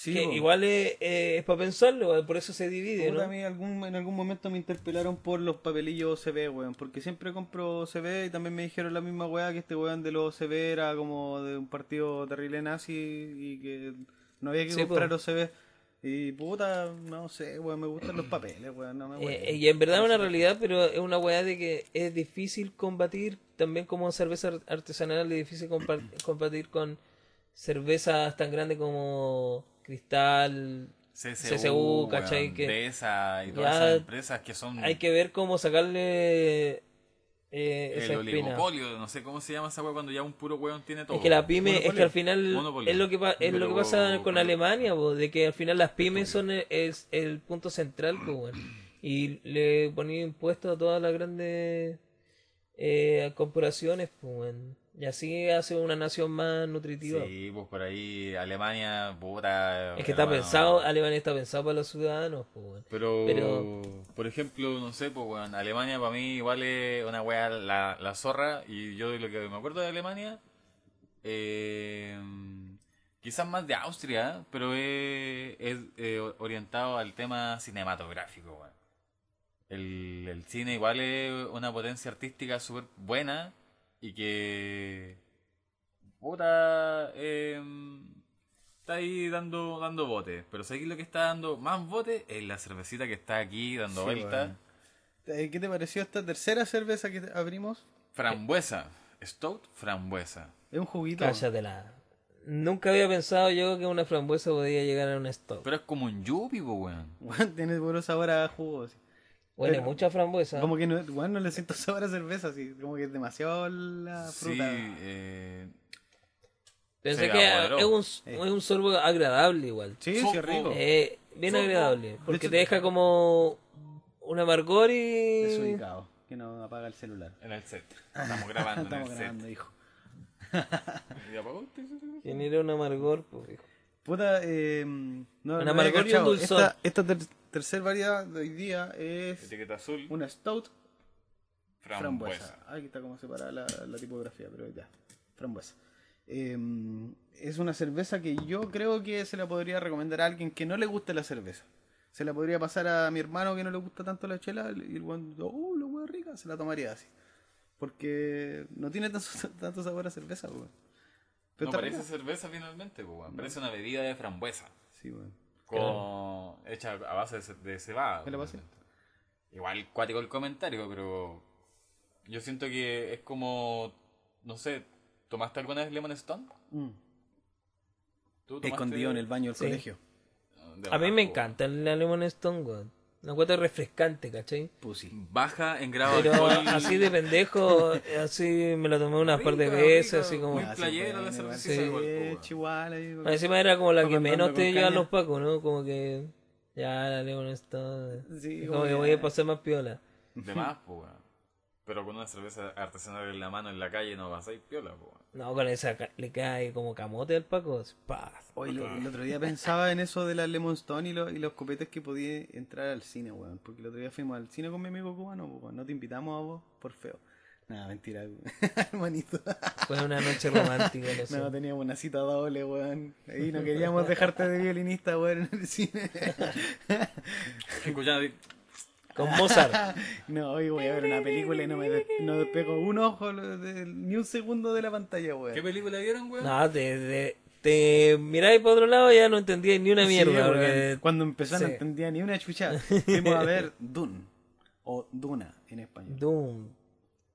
Sí, que igual es, es para pensarlo, por eso se divide, ¿no? a mí algún, en algún momento me interpelaron por los papelillos OCB, weón. Porque siempre compro OCB y también me dijeron la misma weá que este weón de los OCB era como de un partido terrible nazi y que no había que Sí, comprar po. OCB. Y puta, no sé, weón, me gustan los papeles, weón. No me Eh, weón. y en verdad es una realidad, pero es una weá de que es difícil combatir, también como cerveza ar- artesanal, es difícil combatir con cervezas tan grandes como Cristal. CSU, CSU, ¿cachai? Que y todas esas empresas que son Hay que ver cómo sacarle eh, esa el espina. oligopolio, no sé cómo se llama esa weá cuando ya un puro weón tiene todo. Es que la pyme, es que al final Monopolio. es lo que pa- es lo que pasa con Alemania, po, de que al final las pymes son el, es el punto central, po, y le ponía impuestos a todas las grandes eh, corporaciones, po, weón. Y así hace una nación más nutritiva. Sí, pues por ahí Alemania, puta. Es que está pensado, Alemania está pensado para los ciudadanos, po, weón. Pero, Pero- por ejemplo, no sé, pues, weón, Alemania para mí igual es una weá la, la zorra. Y yo de lo que me acuerdo de Alemania, eh, quizás más de Austria, pero es, es, eh, orientado al tema cinematográfico, weón. El, el cine igual es una potencia artística súper buena y que. Puta. eh, está ahí dando, dando bote. Pero si aquí lo que está dando más bote es la cervecita que está aquí dando Sí, vuelta. Eh, ¿Qué te pareció esta tercera cerveza que abrimos? Frambuesa. Stout frambuesa. Es un juguito. Cállatela. Nunca había pensado yo que una frambuesa podía llegar a un stock. Pero es como un weón. Weón, tiene puro sabor a jugo. así. Bueno, pero- mucha frambuesa. Como que no, weón, no le siento sabor a cerveza, así. Como que es demasiado la Sí, fruta. eh, Pensé que es un, es un sorbo agradable igual. Sí, sí, rico. Eh, bien Sorbo. agradable. Porque hecho- te deja como un amargor y... Desubicado. que nos apaga el celular. En el set. Estamos grabando Estamos en el grabando, hijo. ¿Y apagó usted? ¿Quién era un amargor? Pues, hijo? Puta, eh, no, no Una había amargor y un dulzor. Esta, esta tercer variedad de hoy día es Etiqueta azul. una stout frambuesa. Frambuesa. Aquí está como separada la, la tipografía, pero ya, frambuesa. Eh, es una cerveza que yo creo que se la podría recomendar a alguien que no le guste la cerveza. Se la podría pasar a mi hermano que no le gusta tanto la chela y el buen, oh, la hueá rica, se la tomaría así. Porque no tiene tanto, tanto sabor a cerveza, weón. Pero No parece rica. cerveza finalmente, weón. Parece una bebida de frambuesa. Sí, weón. Con... Hecha a base de, ce- de cebada. ¿Me la pasé? Igual cuático el comentario, pero yo siento que es como, no sé, ¿tomaste alguna vez Lemon Stone? Mm. ¿Tú tomaste- Escondido en el baño del Sí. colegio. De A mí me encanta la Lemon Stone, weón. Una cuota refrescante, ¿cachai? Pussy. Baja en grado de Pero alcohol. así de pendejo, así me lo tomé unas par de veces, así como... muy Ah, sí, playera bueno, la igual. cervecita Sí. Chihuahua, Encima era como la que menos con te llevan caña. los pacos, ¿no? Como que... Ya, la Lemon Stone... Sí, como que voy a pasar más piola. De más, weón. Pero con una cerveza artesanal en la mano en la calle no vas a ir piola, weón. No, con esa le cae como camote al paco. Hoy lo- el otro día pensaba en eso de la Lemon Stone y, lo- y los copetes que podía entrar al cine, weón. Porque el otro día fuimos al cine con mi amigo cubano, pues, weón. No te invitamos a vos por feo. Nada, mentira, hermanito. Fue una noche romántica, no sé. No, teníamos una cita doble, weón. Y no queríamos dejarte de violinista, weón, en el cine. Escuchando, Con Mozart. No, hoy voy a ver una película y no me des- no despego un ojo lo- de- ni un segundo de la pantalla, weón. ¿qué película vieron, weón? No, te, te, te miráis para otro lado y ya no entendíais ni una Sí, mierda. weón. porque- Cuando empezó no entendía ni una chucha. Fuimos a ver Dune. O Duna en español.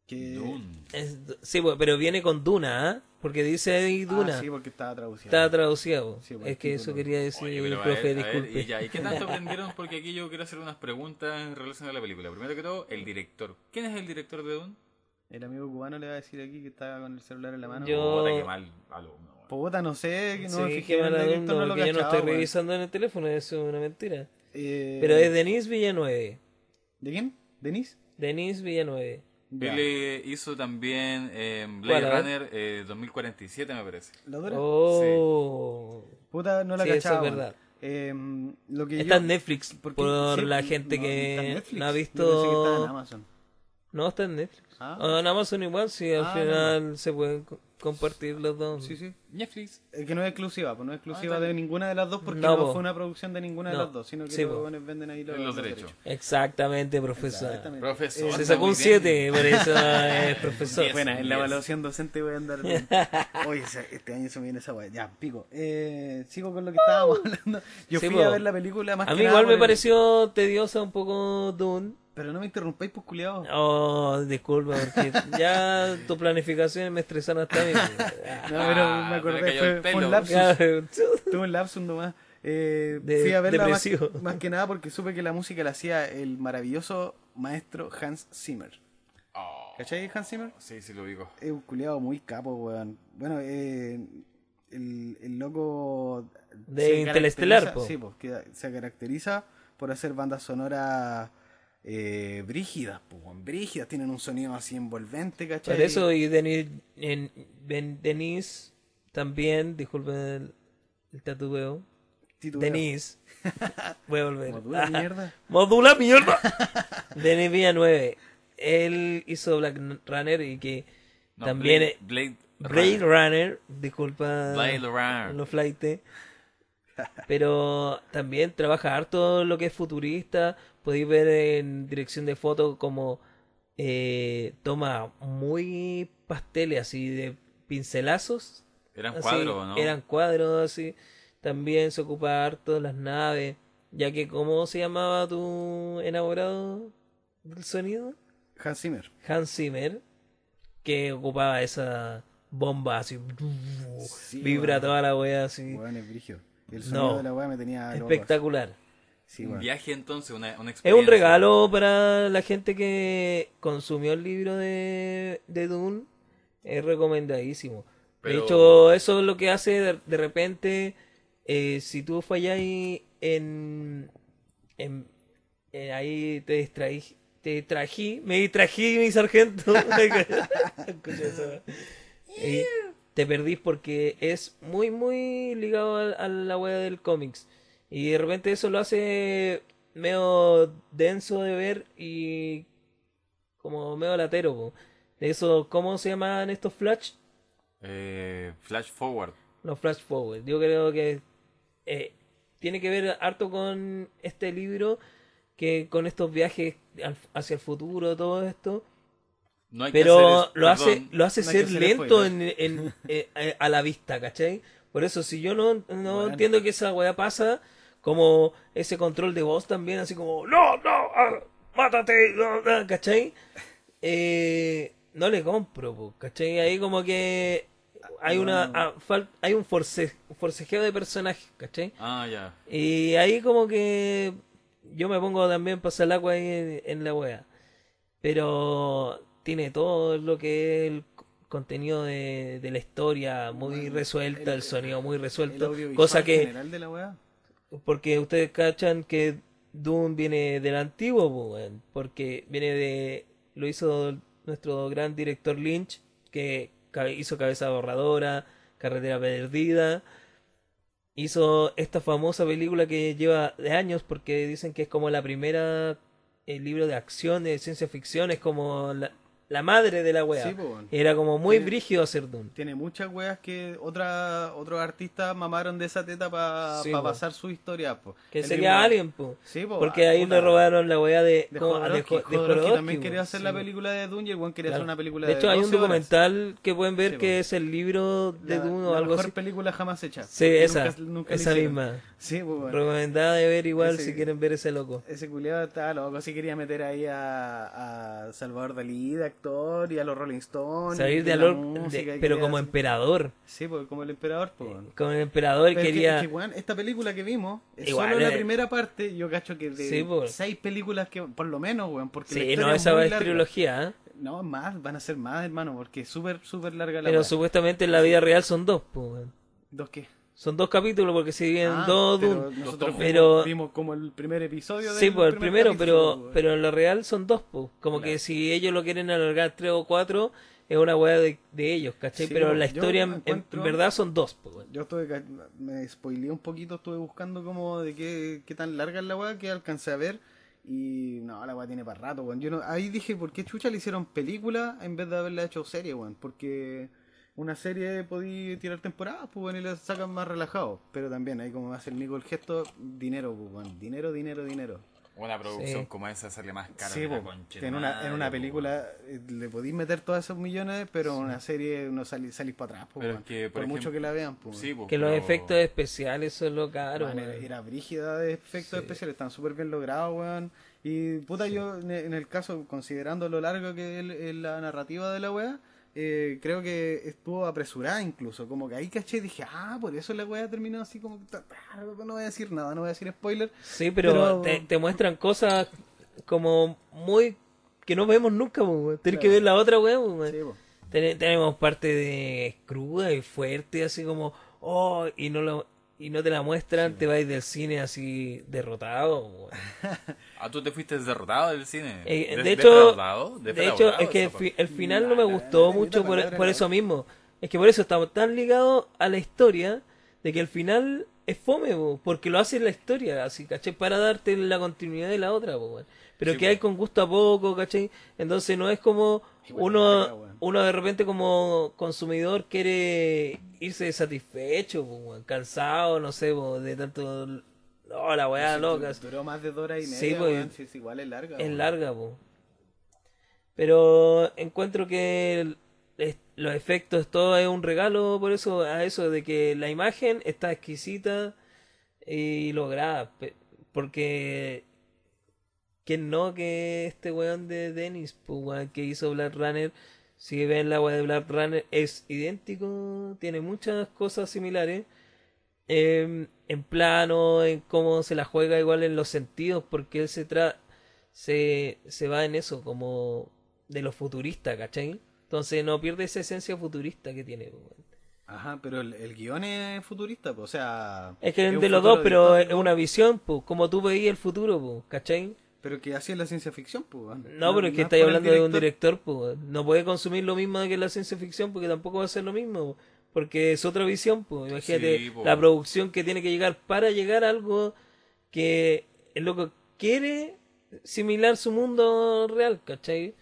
Que... Dune. Es- sí, pero viene con Duna, ¿ah? Porque dice ahí Duna. Ah, sí, porque estaba traducido. Está traducido. Sí, es que el eso quería decir, Oye, pero a profe, ver, a ver, disculpe. y, ya, ¿y qué tanto aprendieron? Porque aquí yo quiero hacer unas preguntas en relación a la película. Primero que todo, el director. ¿Quién es el director de Dune? El amigo cubano le va a decir aquí que estaba con el celular en la mano. Yo- Puta, qué mal alumno, weón. Puta, no sé, que no me sí, fijé qué en el mal director, no lo porque yo no cachaba, estoy revisando en el teléfono, eso es una mentira. Eh, Pero es Denise Villanueve. ¿De quién? ¿Denis? Denise Villanueve. Ya. Él hizo también eh, Blade ¿Cuál? Runner eh, 2047, me parece. ¿La dura? Oh. Puta, no la Sí, eso cachaba. es weón. verdad. Eh, lo que Está yo... en Netflix ¿Por por? Sí, la gente no, está en que no ha Yo pensé que estaba en visto. Amazon. No, está en Netflix. Ah. O en Amazon igual, sí, al Ah, final se pueden co- compartir los dos. Sí, sí. Netflix. Es que no es exclusiva, pues no es exclusiva Ah, de ninguna de las dos porque No, no, fue una producción de ninguna de No. las dos, sino que Sí, los venden ahí los, Los derechos. Exactamente, profesor. Exactamente. Profesor. Se Anda sacó un bien. 7, por eso es profesor. Diez. Buena, en la Yes. evaluación docente voy a andar. bien. Oye, este año se me viene esa weá. Ya, pico. Eh, sigo con lo que estábamos hablando. Yo Sí, fui po. a ver la película más A que mí nada igual por me el- pareció tediosa un poco Dune. Pero no me interrumpáis, pues culiado. Oh, disculpa, porque ya tu planificación me estresaron hasta a mí. No, pero Ah, me le acordé, cayó fue, un lapsus. Tuve un lapsus nomás. Eh, De- fui a verla más, que nada porque supe que la música la hacía el maravilloso maestro Hans Zimmer. Oh, ¿Cachai Hans Zimmer? Sí, sí lo digo. Es un culiado muy capo, weón. Bueno, eh, el, el loco... De Interestelar, po. Sí, po, que se caracteriza por hacer bandas sonoras eh, brígidas, weón. Brígidas, tienen un sonido así envolvente, ¿cachai? Por eso, y Denis, en, Ben- Denise también, disculpen el, el tatubeo. Denise. Voy a volver. Como dura mierda. ¡Modula mierda! Denis Villanueve. Él hizo Black Runner y que No, también. Blade, Blade, Blade Runner, disculpa Blade Runner. los flightes. Pero también trabaja harto lo que es futurista. Podéis ver en dirección de foto como eh, toma muy pasteles así de pincelazos. Eran así, cuadros, ¿no? Eran cuadros así. También se ocupa harto las naves. Ya que, ¿cómo se llamaba tu enamorado del sonido? Hans Zimmer. Hans Zimmer, que ocupaba esa bomba así. Sí, vibra toda la wea así. Weón, es. El sonido No. de la weá me tenía loco. Espectacular. Sí, Un viaje entonces, una, una Es un regalo para la gente que consumió el libro de, de Dune. Es recomendadísimo. Pero- De hecho, eso es lo que hace de, de repente, eh, si tú falláis en, en, en ahí te distraís te trají, me distrají, mi sargento. Escucha eso. Y te perdís porque es muy, muy ligado a, a la wea del cómics. Y de repente eso lo hace medio denso de ver y como medio latero. po. Eso, ¿cómo se llaman estos flash? Eh, flash forward. Los flash forward. Yo creo que eh, tiene que ver harto con este libro que con estos viajes al- hacia el futuro, todo esto. No hay que Pero hacer lo hace, lo hace no ser hacer lento en, en- eh, eh, a la vista, ¿cachai? Por eso, si yo no, no Bueno. entiendo que esa weá pasa, como ese control de voz también, así como, no, no, ah, mátate, no, no", ¿cachai? Eh, no le compro, ¿cachai? Ahí como que hay una No. ah, fal- hay un force, forcejeo de personajes, ¿cachai? Ah, ya. Y ahí como que yo me pongo también pasar el agua ahí en, en la wea. Pero tiene todo lo que es el contenido de, de la historia muy Bueno, resuelta, el, el- sonido muy El resuelto. Cosa que, general de la weá. porque ustedes cachan que Doom viene del antiguo, weón, porque viene de, lo hizo nuestro gran director Lynch, que hizo Cabeza Borradora, Carretera Perdida, hizo esta famosa película que lleva de años porque dicen que es como la primera el libro de acción de ciencia ficción, es como la, la madre de la wea. Sí, po. Era como muy Tiene- brígido hacer Doom. Tiene muchas weas que otra, otros artistas mamaron de esa teta para Sí, pasar su historia. Po. Que El sería Alien, po. Sí, po, Porque ah, ahí le robaron la wea de, De Jodorowsky. De también quería hacer la película de Dune y el weón quería Claro. hacer una película de de hecho, hay un 12 horas. documental que pueden ver que es el libro de La- Dune o la algo mejor así. película jamás hecha. Sí, esa, nunca- nunca la esa misma. Sí, bueno. Recomendada de ver igual Ese- si quieren ver ese loco. Ese culiado estaba loco, así quería meter ahí a, a Salvador Dalí de y a los Rolling Stones. Salir de la alor, música, de- y pero como emperador. Sí, pues como el emperador, pues. Como el emperador Pero es que- quería... es que, weón, esta película que vimos es Igual, solo la eh. primera parte. Yo cacho que de Sí, seis películas que, por lo menos, weón, porque Sí, no, es esa es larga. trilogía, ¿eh? No, más, van a ser más, hermano, porque es súper, súper larga la Pero supuestamente en la vida real son dos, pues, weón. ¿Dos qué? Son dos capítulos porque se dividen Ah, dos pero nosotros Pero- vimos, como el primer episodio Sí, pues el primer primero, capítulo, pero, weón. pero en lo real son dos, pues. Como Claro. que si ellos lo quieren alargar tres o cuatro, es una weá de, de ellos, ¿cachai? Sí, pero pues, la historia en, verdad son dos, pues. Yo estuve, me spoileé un poquito, estuve buscando como de qué, qué tan larga es la weá que alcancé a ver. Y no, la weá tiene para rato, weón. Yo no, ahí dije, ¿por qué chucha le hicieron película en vez de haberla hecho serie, weón? Porque una serie podía tirar temporadas, pues bueno, y la sacan más relajado. Pero también, ahí como hace el Nico el gesto, dinero, pues. Dinero, dinero, dinero. Una producción Sí. como esa sale más cara Sí, que po, de en una, madre, en una po, película eh, le podéis meter todos esos millones, pero en una serie no salís, salís para atrás, pues, Pero es que, por por, ejemplo- mucho que la vean, pues. Sí, po, Que los efectos especiales son lo caro, era, era brígida de efectos Sí. especiales, están súper bien logrados, weón. Y puta, yo en el caso, considerando lo largo que es la narrativa de la weá, eh, creo que estuvo apresurada incluso. Como que ahí caché y dije, ah, por eso la weá terminó así como. No voy a decir nada, no voy a decir spoiler. Sí, pero, Pero- Te, te muestran cosas como muy... que no vemos nunca, weón. Tienes que ver la otra. Sí. Ten- tenemos parte de cruda y fuerte, así como, oh, y no lo y no te la muestran, te vais del cine así derrotado. Ah, tú te fuiste derrotado del cine. Eh, ¿De- de hecho, defraudado? de hecho es que el, fi- el final no me gustó mucho por, por eso mismo. Es que por eso estamos tan ligados a la historia de que el final es fome, po, porque lo hace la historia, así, ¿cachai? Para darte la continuidad de la otra, weón. Pero Sí, que hay con gusto a poco, ¿cachai? Entonces no es como Igual uno, uno de repente como consumidor quiere irse satisfecho, weón, cansado, no sé, de tanto... No, la weá Sí, loca. Duró más de dos horas y media, Sí, pues, es igual es larga. Es larga, po. Pero encuentro que los efectos, todo es un regalo por eso, a eso de que la imagen está exquisita y lograda. Porque, ¿quién no que este weón de Dennis, pues, que hizo Black Runner? Si ven la weá de Black Runner, es idéntico, tiene muchas cosas similares. em, en plano, en cómo se la juega igual en los sentidos, porque él se tra se, se va en eso, como de lo futurista, ¿cachai? Entonces no pierde esa esencia futurista que tiene. weón. Ajá, pero el, el guion es futurista, pues, o sea... Es que un de los dos, pero es una visión, pues, como tú veías el futuro, pues, ¿cachai? Pero que así es la ciencia ficción, pues. weón. No, pero es que es estáis hablando de un director, pues. No puede consumir lo mismo que la ciencia ficción porque tampoco va a ser lo mismo. Porque es otra visión, pues. Imagínate Sí, po. la producción que tiene que llegar para llegar a algo que el loco quiere similar su mundo real, ¿cachai?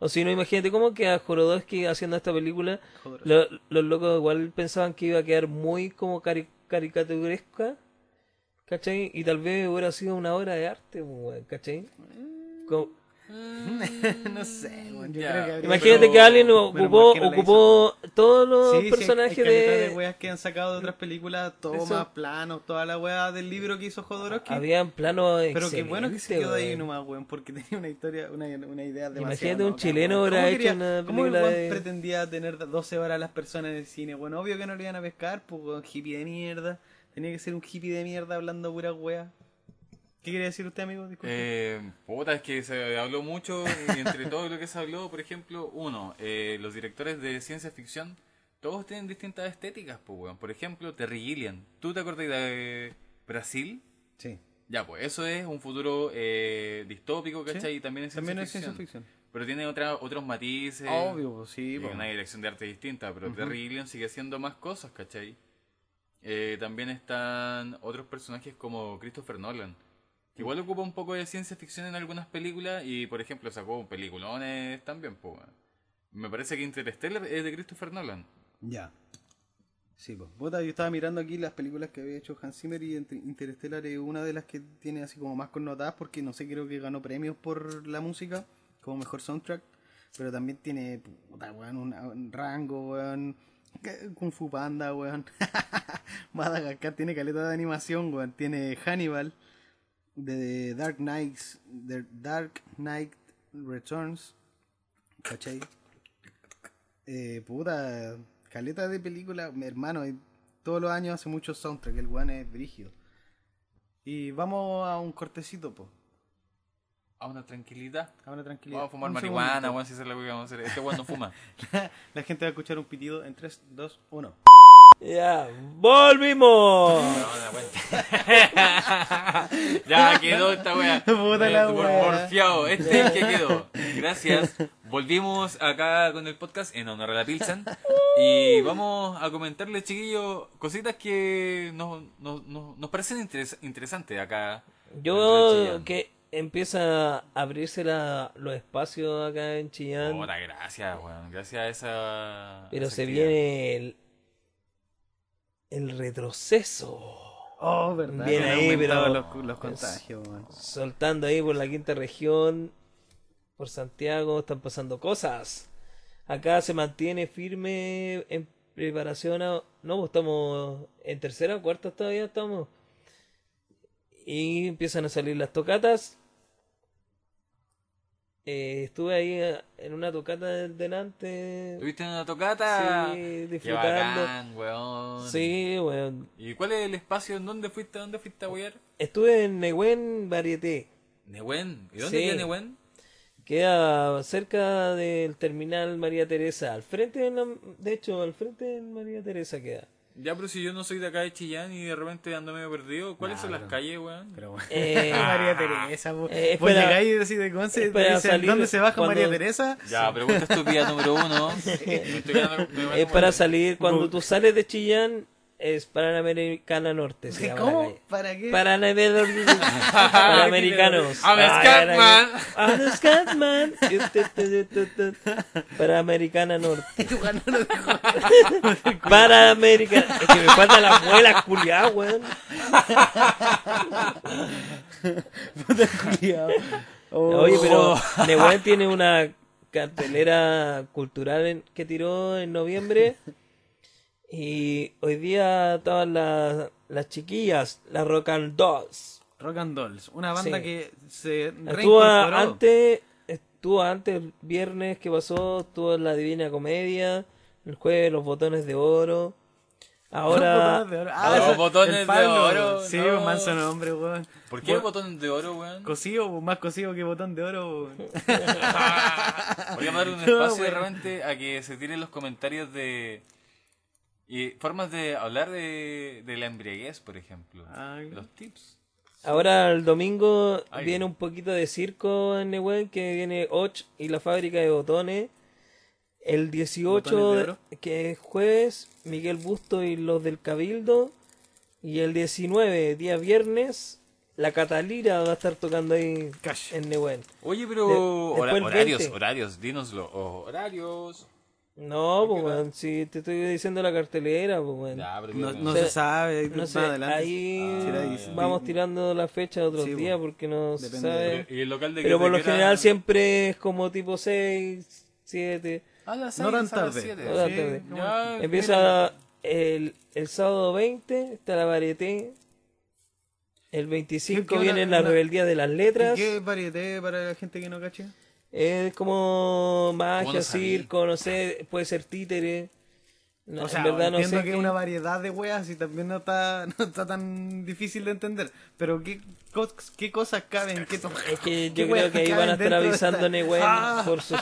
O si no, imagínate cómo que a Jorodowski haciendo esta película, lo- los locos igual pensaban que iba a quedar muy como cari caricaturesca, ¿cachai? Y tal vez hubiera sido una obra de arte, pues, ¿cachai? Como- no sé, weón. Yo Ya. creo que Imagínate pero- que alguien ocupó, ¿por qué no ocupó todos los Sí, sí, personajes caleta de... de weas que han sacado de otras películas, más planos, toda la wea del libro que hizo Jodorowsky. Habían planos Pero qué bueno que se quedó ahí nomás, weón, porque tenía una historia, una, una idea demasiado Imagínate un loca, chileno hubiera ¿Cómo hecho quería- una ¿Cómo el película weón de- pretendía tener 12 horas a las personas en el cine? Bueno, obvio que no lo iban a pescar, pues hippie de mierda. Tenía que ser un hippie de mierda hablando pura wea. ¿Qué quería decir usted, amigo? Disculpe. Eh, puta, es que se habló mucho y entre todo lo que se habló, por ejemplo, uno, eh, los directores de ciencia ficción, todos tienen distintas estéticas, pues, weón. Por ejemplo, Terry Gilliam. ¿Tú te acuerdas de Brasil? sí. Ya, pues eso es un futuro eh, distópico, ¿cachai? Sí, Y también es ciencia, También es ficción. ciencia ficción. Pero tiene otra, otros matices. Obvio, pues, sí, y pues. una dirección de arte distinta, pero Terry Gilliam sigue haciendo más cosas, ¿cachai? Eh, también están otros personajes como Christopher Nolan, igual ocupa un poco de ciencia ficción en algunas películas y, por ejemplo, sacó peliculones también, pues. Me parece que Interstellar es de Christopher Nolan. Ya. Sí, pues. Puta, yo estaba mirando aquí las películas que había hecho Hans Zimmer y Inter- Interstellar es una de las que tiene así como más connotadas porque no sé, creo que ganó premios por la música como mejor soundtrack, pero también tiene, puta, weón, un, un rango, weón, que- Kung Fu Panda, weón. Madagascar tiene caleta de animación, weón. Tiene Hannibal de Dark Knights, The Dark Knight Returns, ¿cachai? Eh, puta, caleta de película, mi hermano, todos los años hace mucho soundtrack, el weón es brígido. Y vamos a un cortecito, po, A una tranquilidad. a una tranquilidad. Vamos a fumar Un marihuana, weón, si la que vamos a hacer. Este weón no fuma. La gente va a escuchar un pitido en 3, 2, 1. Ya, volvimos. ya quedó esta weá. Puta la. Porfiado, este es el que quedó. Gracias. Volvimos acá con el podcast en honor a la Pilsen. Y vamos a comentarles, chiquillos, cositas que nos, nos, nos, nos parecen interes- interesantes acá. Yo que empieza a abrirse la- los espacios acá en Chillán, Puta, gracias, weón. Gracias a esa. pero esa se actividad. viene el, el retroceso. Oh, verdad. Bien ahí, pero- los, los contagios. Soltando ahí por la quinta región, por Santiago, están pasando cosas. Acá se mantiene firme en preparación a... No, pues estamos en tercera o cuarta todavía estamos. Y empiezan a salir las tocatas. Eh, estuve ahí eh, en una tocata del delante. ¿Tuviste una tocata? Sí, Qué disfrutando. bacán, weón. Sí, weón. ¿Y cuál es el espacio? ¿En dónde fuiste? ¿Dónde fuiste a wear? Estuve en Nehuen Varieté. Nehuen. ¿Y dónde Sí. queda Nehuen? Queda cerca del terminal María Teresa, al frente de, la- de hecho, al frente de María Teresa queda. Ya, pero si yo no soy de acá de Chillán y de repente ando medio perdido, ¿cuáles Nah, son las pero- calles, weón? Pero bueno. Eh, María Teresa, eh, Vos llegáis y decís de Conce, espera te dicen, salir ¿dónde se baja cuando- María Teresa? Ya, pregunta estúpida número uno. Es para salir, cuando tú sales de Chillán, es Panamericana Norte. se llama la ¿Cómo? ¿Para qué? Panamericanos. I'm Scatman. Panamericana Norte. Panamericana. Es que me falta la muela, culiá, weón. Oh. Oye, pero Nehuen tiene una cartelera cultural en- que tiró en noviembre. Y hoy día estaban las, las chiquillas, las Rock and Dolls. Rock and Dolls, una banda Sí. que se Estuvo antes, estuvo antes el viernes que pasó, estuvo en la Divina Comedia, el jueves los botones de oro. Ahora, Los botones de oro. Ah, eso, los botones de oro, Sí, no. un manso nombre, weón. ¿Por qué botón de oro, weón? Cosido, más cosido que botón de oro. weón. Podríamos dar un No, espacio de weón. repente a que se tiren los comentarios de. Y formas de hablar de, de la embriaguez, por ejemplo. Los tips. Ahora el domingo Ay. viene un poquito de circo en Nehuen, que viene Och y la fábrica de botones. El 18, ¿Botones de oro? que es jueves, Miguel Busto y los del Cabildo. Y el 19, día viernes, la Catalira va a estar tocando ahí Cash. en Nehuen. Oye, pero De- hora- horarios, 20. horarios, dínoslo. Horarios. No, pues, weón, si te estoy diciendo la cartelera, pues, weón. Ya, pero No, no se sabe. No sé, adelante. ahí ahí, vamos tirando la fecha de otros Sí, días po. porque no se Depende sabe. ¿Y el local de Pero que- por lo que era- general siempre es como tipo 6, 7. A las No seis, tan a las tarde. siete. No tan tarde. Ya, Empieza el, el sábado 20, está la varieté. El 25 ¿Qué- qué viene una- la una- rebeldía de las ¿Y letras. qué varieté para la gente que no cache? Es como magia, circo, no sé, puede ser títere. No, O sea, en verdad no entiendo sé. que es una variedad de weas y también no está, no está tan difícil de entender. Pero ¿qué, co- qué cosas caben? ¿Qué Es que yo creo weas que ahí van a estar avisando esta- Ewen Ah, por sus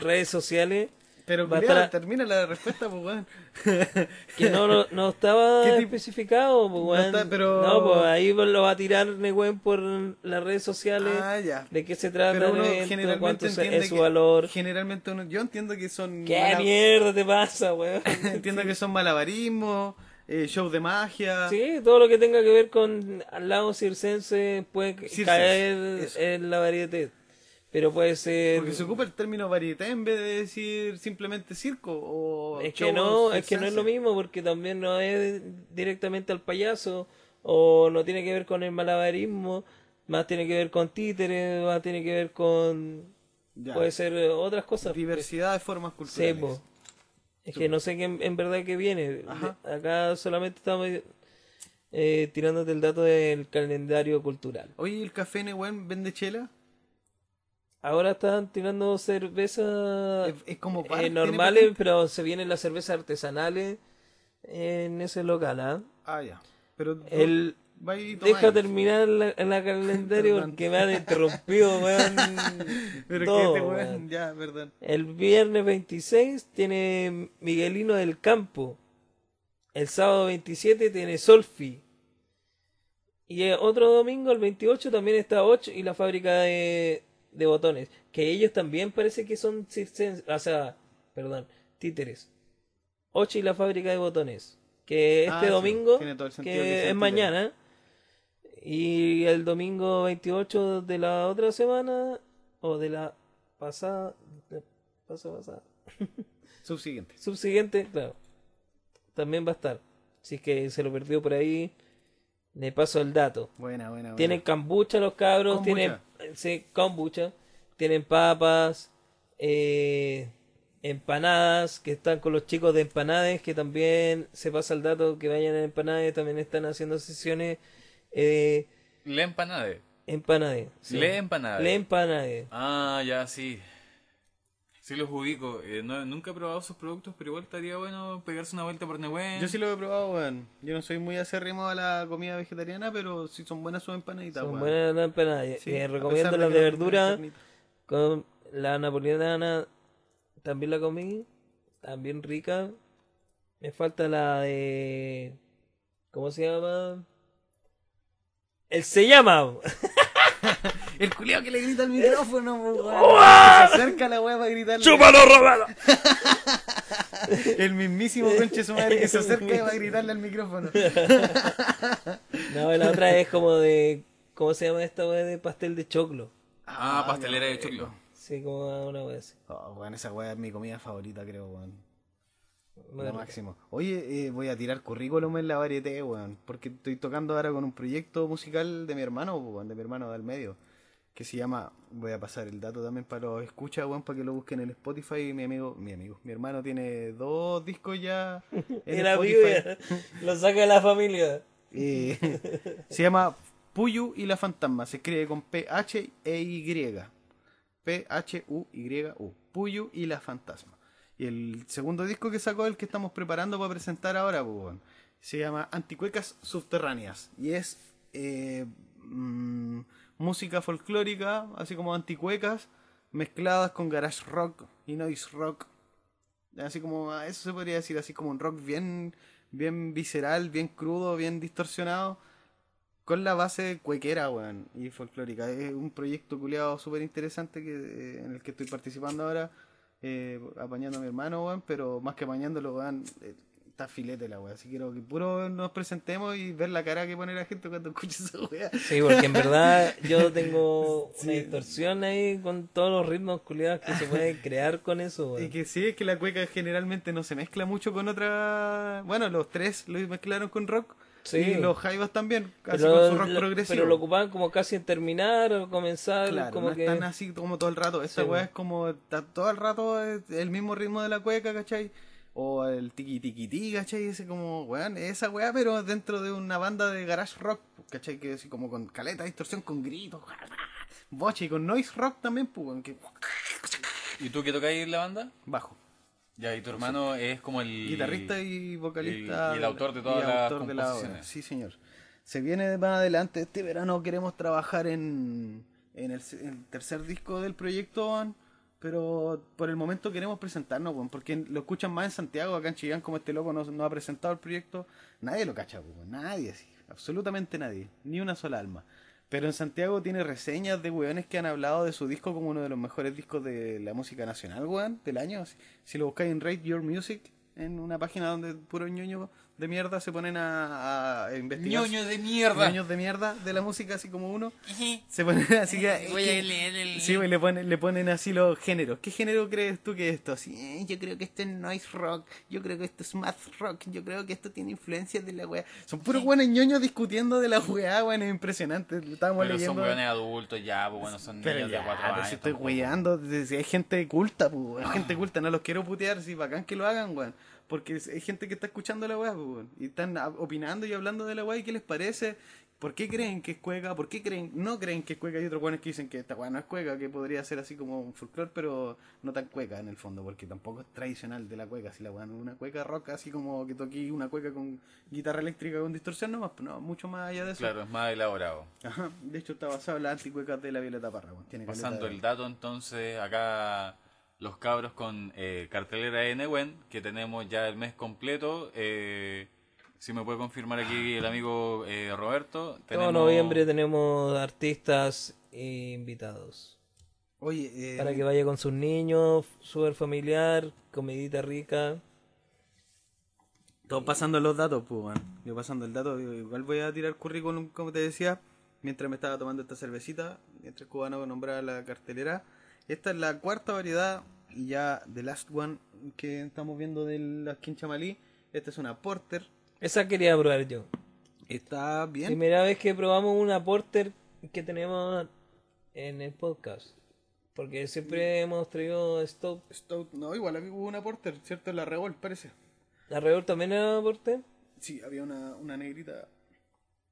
redes sociales. Pero culiao, estar- termina la respuesta, pues weón. Que no, no, no estaba ¿Qué tipo- especificado, pues, No weón. está, pero- No, pues ahí lo va a tirar Nehuen por las redes sociales. Ah, ya. ¿De qué se trata Pero el uno evento? generalmente ¿Cuánto es su que, valor? Generalmente uno, yo entiendo que son ¿Qué mala- mierda te pasa, weón? entiendo que son malabarismos, eh, show de magia. Sí, todo lo que tenga que ver con al lado circense puede Circense, caer eso. en la variedad. Pero puede ser... Porque se ocupa el término varieté en vez de decir simplemente circo o Es que no, es que no es lo mismo porque también no es directamente al payaso o no tiene que ver con el malabarismo, más tiene que ver con títeres, más tiene que ver con Ya. puede ser otras cosas. Diversidad de formas culturales. po. Es que no sé qué en, en verdad que viene. Ajá. Acá solamente estamos eh, tirándote el dato del calendario cultural. Oye, ¿el café Nehuen vende chela? Ahora están tirando cervezas Es, es como eh, bar, ¿tiene normales, pero se vienen las cervezas artesanales en ese local. ¿ah? Ah, ya. Pero El, deja terminar la, la calendario porque me han interrumpido, weón. Pero todo, que este weón. weón, ya, perdón. El viernes 26 tiene Miguelino del Campo. El sábado 27 tiene Solfi. Y el otro domingo, el 28, también está 8 y la fábrica de, de botones. Que ellos también parece que son o sea, perdón, títeres. 8 y la fábrica de botones. Que este Ah, domingo, que, es mañana. Y el domingo 28 de la otra semana, o de la pasada, pasada, pasada, Subsiguiente. subsiguiente, claro, también va a estar. Si es que se lo perdió por ahí, le paso el dato. Buena, buena, buena. Tienen kombucha los cabros, Kombucha. tienen sí, kombucha, tienen papas, eh, empanadas, que están con los chicos de empanadas, que también se pasa el dato que vayan a empanadas, también están haciendo sesiones eh, Le empanade. empanadas. sí. Le empanade. Le empanadas. Ah, ya, sí. Sí los ubico. Eh, no- nunca he probado sus productos, pero igual estaría bueno pegarse una vuelta por Nehuen. Yo sí lo he probado, weón. Yo no soy muy acérrimo a la comida vegetariana, pero sí son buenas sus empanaditas, Son weón. buenas las empanadas. Sí, Eh, a recomiendo pesar las que de no verdura. carnita. Con la napolitana también la comí, también rica. Me falta la de ¿cómo se llama? El se llama. El culiao que le grita al micrófono, weón. Que se acerca la weá para gritarle. ¡Chúpalo, robalo! El mismísimo conche su madre que se acerca y va a gritarle al micrófono. No, la otra es como de ¿cómo se llama esta weá de pastel de choclo? Ah, pastelera qué de choclo. Sí, como una weá así. Oh, weón, esa weá es mi comida favorita, creo, weón. Lo máximo. Oye, eh, voy a tirar currículum en la varieté, weón. Porque estoy tocando ahora con un proyecto musical de mi hermano, weón, de mi hermano del medio. Que se llama, voy a pasar el dato también para los escuchas, weón, para que lo busquen en Spotify. Mi amigo, mi amigo, mi hermano tiene dos discos ya en ya. Lo saca de la familia. Eh, se llama Puyu y la Fantasma. Se escribe con P-H-E-Y. P-H-U-Y-U. Puyu y la Fantasma. Y el segundo disco que sacó, el que estamos preparando para presentar ahora, pues, weón, se llama Anticuecas Subterráneas. Y es eh, mm, música folclórica, así como anticuecas, mezcladas con garage rock y noise rock. Así como, ah, eso se podría decir, así como un rock bien, bien visceral, bien crudo, bien distorsionado con la base cuequera, weón, y folclórica. Es un proyecto culiado súper interesante que, eh, en el que estoy participando ahora, eh, apañando a mi hermano, weón, pero más que apañándolo, weón, eh, está filete la weá. Así quiero que puro nos presentemos y ver la cara que pone la gente cuando escucha esa weá. Sí, porque en verdad yo tengo Sí. una distorsión ahí con todos los ritmos culiados que se pueden crear con eso, Y que sí, es que la cueca generalmente no se mezcla mucho con otra. Bueno, los tres lo mezclaron con rock. Sí. Y los jaivas también, Pero, con su rock lo- progresivo. pero lo ocupaban como casi en terminar o comenzar, Claro, como no que... están así como todo el rato. Esta Sí, weá es como está todo el rato el mismo ritmo de la cueca, ¿cachai? O el tiki tiki tiki, ¿cachai? Ese como, weón, esa weá, pero dentro de una banda de garage rock, ¿cachai? Que así como con caleta, distorsión, con gritos, boche y con noise rock también, pues, que ¿Y tú qué tocáis en la banda? bajo. Ya, y tu hermano es como el... Guitarrista y vocalista. y- y el autor de todas y las autor de la obra. composiciones. Sí, señor. Se viene más adelante. Este verano queremos trabajar en, en el, el tercer disco del proyecto, pero por el momento queremos presentarnos, weón, porque lo escuchan más en Santiago, acá en Chillán, como este loco no, no ha presentado el proyecto. Nadie lo cacha. Nadie, sí. Absolutamente nadie. Ni una sola alma. Pero en Santiago tiene reseñas de weones que han hablado de su disco como uno de los mejores discos de la música nacional, weón, del año. Si, si lo buscáis en Rate Your Music, en una página donde puro ñoño de mierda se ponen a, a investigar. ¡Ñoño de mierda! ñoños de mierda de la música, así como uno. Se ponen así que. Voy a leer el... Sí, güey, le ponen, le ponen así los géneros. ¿Qué género crees tú que es esto? Así, "Eh, yo creo que esto es noise rock, yo creo que esto es math rock, yo creo que esto tiene influencias de la weá. Son puros buenos ñoños discutiendo de la weá, weón, es impresionante. Estábamos Pero leyendo. son weones adultos ya, pues bueno, son Pero niños ya, de cuatro pero años. si estoy weyando, si hay gente culta, pues, hay gente culta, no los quiero putear, si bacán que lo hagan, weón. Porque hay gente que está escuchando la weá, y están opinando y hablando de la weá y qué les parece, por qué creen que es cueca, por qué creen, no creen que es cueca, y otros weones que dicen que esta weá no es cueca, que podría ser así como un folclore, pero no tan cueca en el fondo, porque tampoco es tradicional de la cueca, si la weá no es una cueca rock, así como que toqué una cueca con guitarra eléctrica con distorsión, no, pues, no, mucho más allá de eso. Claro, es más elaborado. Ajá, de hecho está basado en las anticuecas de la Violeta Parra, Pasando de- el dato entonces, acá los cabros con eh, cartelera de Newen, que tenemos ya el mes completo. eh, si me puede confirmar aquí el amigo eh, Roberto. Todo noviembre tenemos artistas e invitados. Oye, eh, Para que vaya con sus niños, súper familiar, comidita rica. todos pasando los datos, pues. Yo pasando el dato, igual voy a tirar currículum, como te decía, mientras me estaba tomando esta cervecita, mientras el cubano nombraba la cartelera. Esta es la cuarta variedad y ya the last one que estamos viendo de la Quinchamalí. Esta es una porter. Esa quería probar yo. Está bien. Primera vez que probamos una porter que tenemos en el podcast. Porque siempre hemos traído Stout. Stout, no, igual había hubo una porter, ¿cierto? La Revolt, parece. ¿La Rebel también era porter? Sí, había una, una negrita.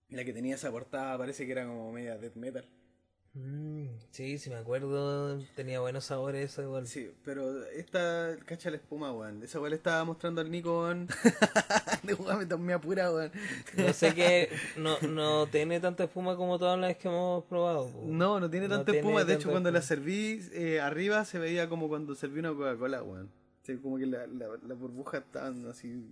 La que tenía esa portada parece que era como media death metal. Mm, sí, sí me acuerdo. Tenía buenos sabores esa igual. Sí, pero esta, cacha la espuma, weón. Esa weón le estaba mostrando al Nico, weón. de weón me tomé apura, weón. No sé qué, no, no tiene tanta espuma como todas las que hemos probado. po. No, no tiene No tanta tiene espuma. De hecho, cuando la serví eh, arriba se veía como cuando serví una Coca-Cola, weón. Como que la, la, la estaban así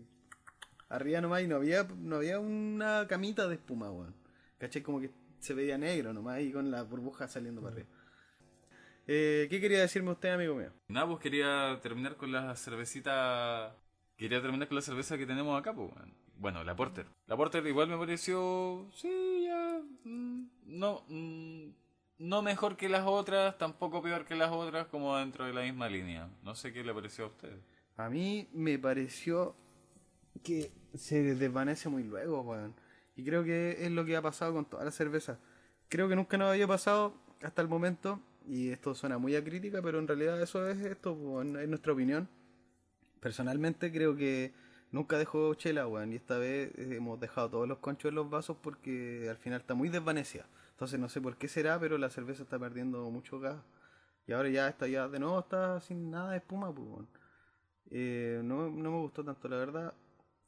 arriba nomás y no había, no había una camita de espuma, weón. ¿Cachai? Como que se veía negro nomás y con la burbuja saliendo para arriba. Eh, ¿Qué quería decirme usted, amigo mío? Nada, pues quería terminar con la cervecita. Quería terminar con la cerveza que tenemos acá, pues. Bueno, la Porter. La Porter igual me pareció. Sí, ya. mm, no. mm, no mejor que las otras, tampoco peor que las otras, como dentro de la misma línea. No sé qué le pareció a usted. A mí me pareció que se desvanece muy luego, weón. Y creo que es lo que ha pasado con toda la cerveza. Creo que nunca nos había pasado hasta el momento, y esto suena muy a crítica, pero en realidad eso es esto, es nuestra opinión. Personalmente creo que nunca dejó chela, weón, y esta vez eh, hemos dejado todos los conchos en los vasos porque al final está muy desvanecida. Entonces no sé por qué será, pero la cerveza está perdiendo mucho gas. Y ahora ya está ya de nuevo está sin nada de espuma, pues, no, no me gustó tanto, la verdad.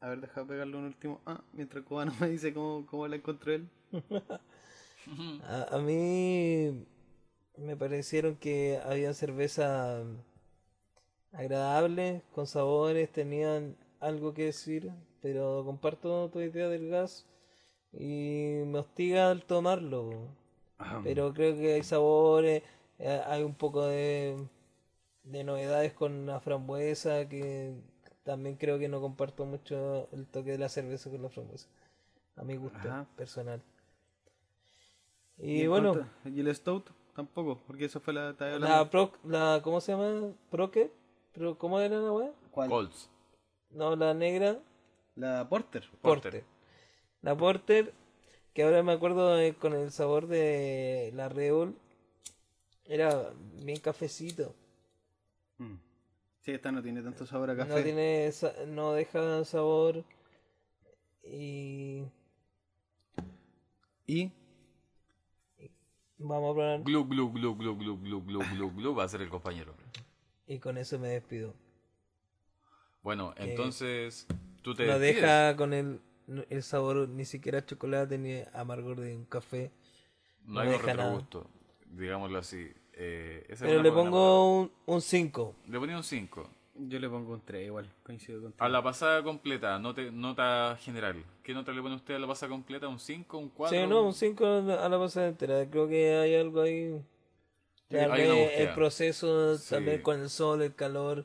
A ver, deja pegarle un último. Ah, mientras cubano me dice cómo, cómo la encontró él. A, a mí me parecieron que había cerveza agradable, con sabores, tenían algo que decir, pero comparto tu idea del gas. y me hostiga al tomarlo. Ah, Pero creo que hay sabores, eh, hay un poco de, de novedades con la frambuesa que también creo que no comparto mucho el toque de la cerveza con la frambuesa. A mi gusto Ajá. personal. ¿Y Y, en bueno, cuanto- ¿Y el Stout? Tampoco, porque eso fue la... estaba la pro, la, ¿cómo se llama? ¿Pro qué? ¿Pero cómo era la weá? ¿Cuál? Colts. No, la negra. La Porter. Porter. Porter. La Porter, que ahora me acuerdo eh, con el sabor de la Rebel, era bien cafecito. Mm. Sí, esta no tiene tanto sabor a café. No tiene, no deja sabor y Y vamos a probar Glu, glu, glu, glu, glu, glu, glu, glu, glu, va a ser el compañero. y con eso me despido. Bueno, entonces tú te No despides. deja con el, el sabor ni siquiera a chocolate ni amargor de un café. No no hay un deja nada. retrogusto, digámoslo así. Eh, esa es Pero le pongo un, un 5. palabra. Le ponía un 5. yo le pongo un 3 igual, coincido contigo. A la pasada completa, nota, nota general. ¿Qué nota le pone usted a la pasada completa? ¿Un 5? ¿Un 4? Sí, no, un 5 a la pasada entera. Creo que hay algo ahí. Tal vez el proceso Sí. también con el sol, el calor.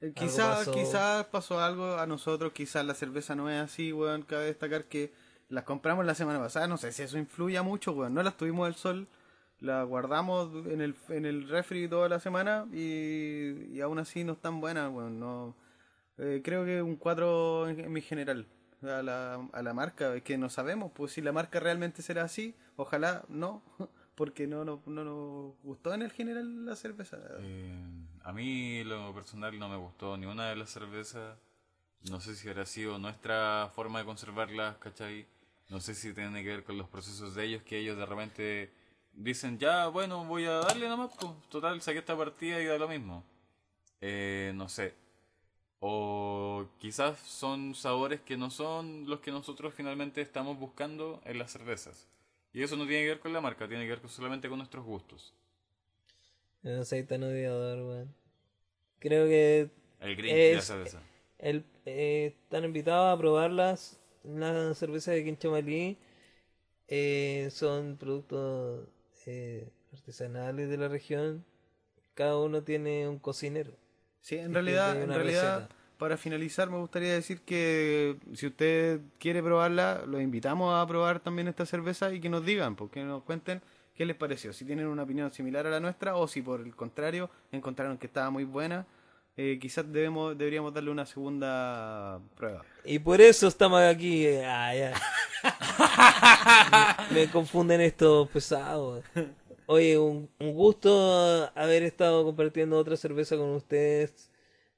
Eh, Quizás pasó. quizás pasó algo a nosotros, quizás la cerveza no es así, weón. Cabe destacar que las compramos la semana pasada, no sé si eso influye mucho, weón. No las tuvimos al sol, las guardamos en el, en el refri toda la semana y, y aún así no están buenas, weón. No, eh, creo que un 4 en, en mi general a la, a la marca, es que no sabemos, pues si la marca realmente será así, ojalá no, porque no, no, no nos gustó en el general la cerveza. Eh, a mí, lo personal, no me gustó ni una de las cervezas. No sé si habrá sido nuestra forma de conservarlas, ¿cachai? No sé si tiene que ver con los procesos de ellos, que ellos de repente dicen, ya, bueno, voy a darle nomás, pues, total, saqué esta partida y da lo mismo. Eh, no sé. O quizás son sabores que no son los que nosotros finalmente estamos buscando en las cervezas. Y eso no tiene que ver con la marca, tiene que ver solamente con nuestros gustos. No soy tan odiador, weón. Creo que El green de la Es- cerveza. el, eh, están invitados a probarlas. Las cervezas de Quinchamalí eh, son productos eh, artesanales de la región. Cada uno tiene un cocinero. Sí, en realidad, en realidad, receta. para finalizar, me gustaría decir que si usted quiere probarla, lo invitamos a probar también esta cerveza y que nos digan, porque nos cuenten qué les pareció, si tienen una opinión similar a la nuestra o si por el contrario encontraron que estaba muy buena, eh, quizás debemos, deberíamos darle una segunda prueba. Y por eso estamos aquí. eh, ah, ya. me, me confunden estos pesados. Oye, un, un gusto haber estado compartiendo otra cerveza con ustedes,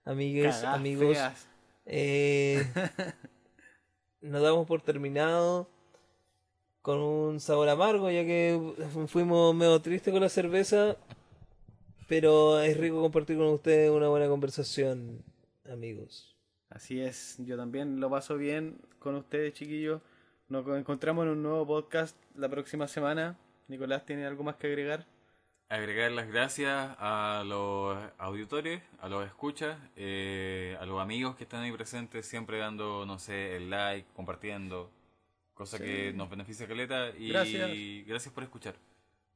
amigues, Cagás amigos. Eh, nos damos por terminado con un sabor amargo, ya que fuimos medio tristes con la cerveza. Pero es rico compartir con ustedes una buena conversación, amigos. Así es, yo también lo paso bien con ustedes, chiquillos. Nos encontramos en un nuevo podcast la próxima semana. Nicolás, ¿tiene algo más que agregar? Agregar las gracias a los auditores, a los escuchas, eh, a los amigos que están ahí presentes, siempre dando, no sé, el like, compartiendo, cosa Sí. que nos beneficia Caleta. Y Gracias. gracias por escuchar.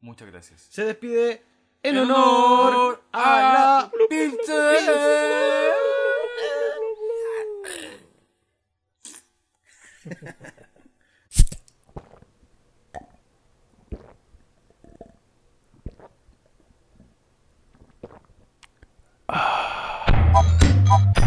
Muchas gracias. Se despide en honor a la Pilsen. En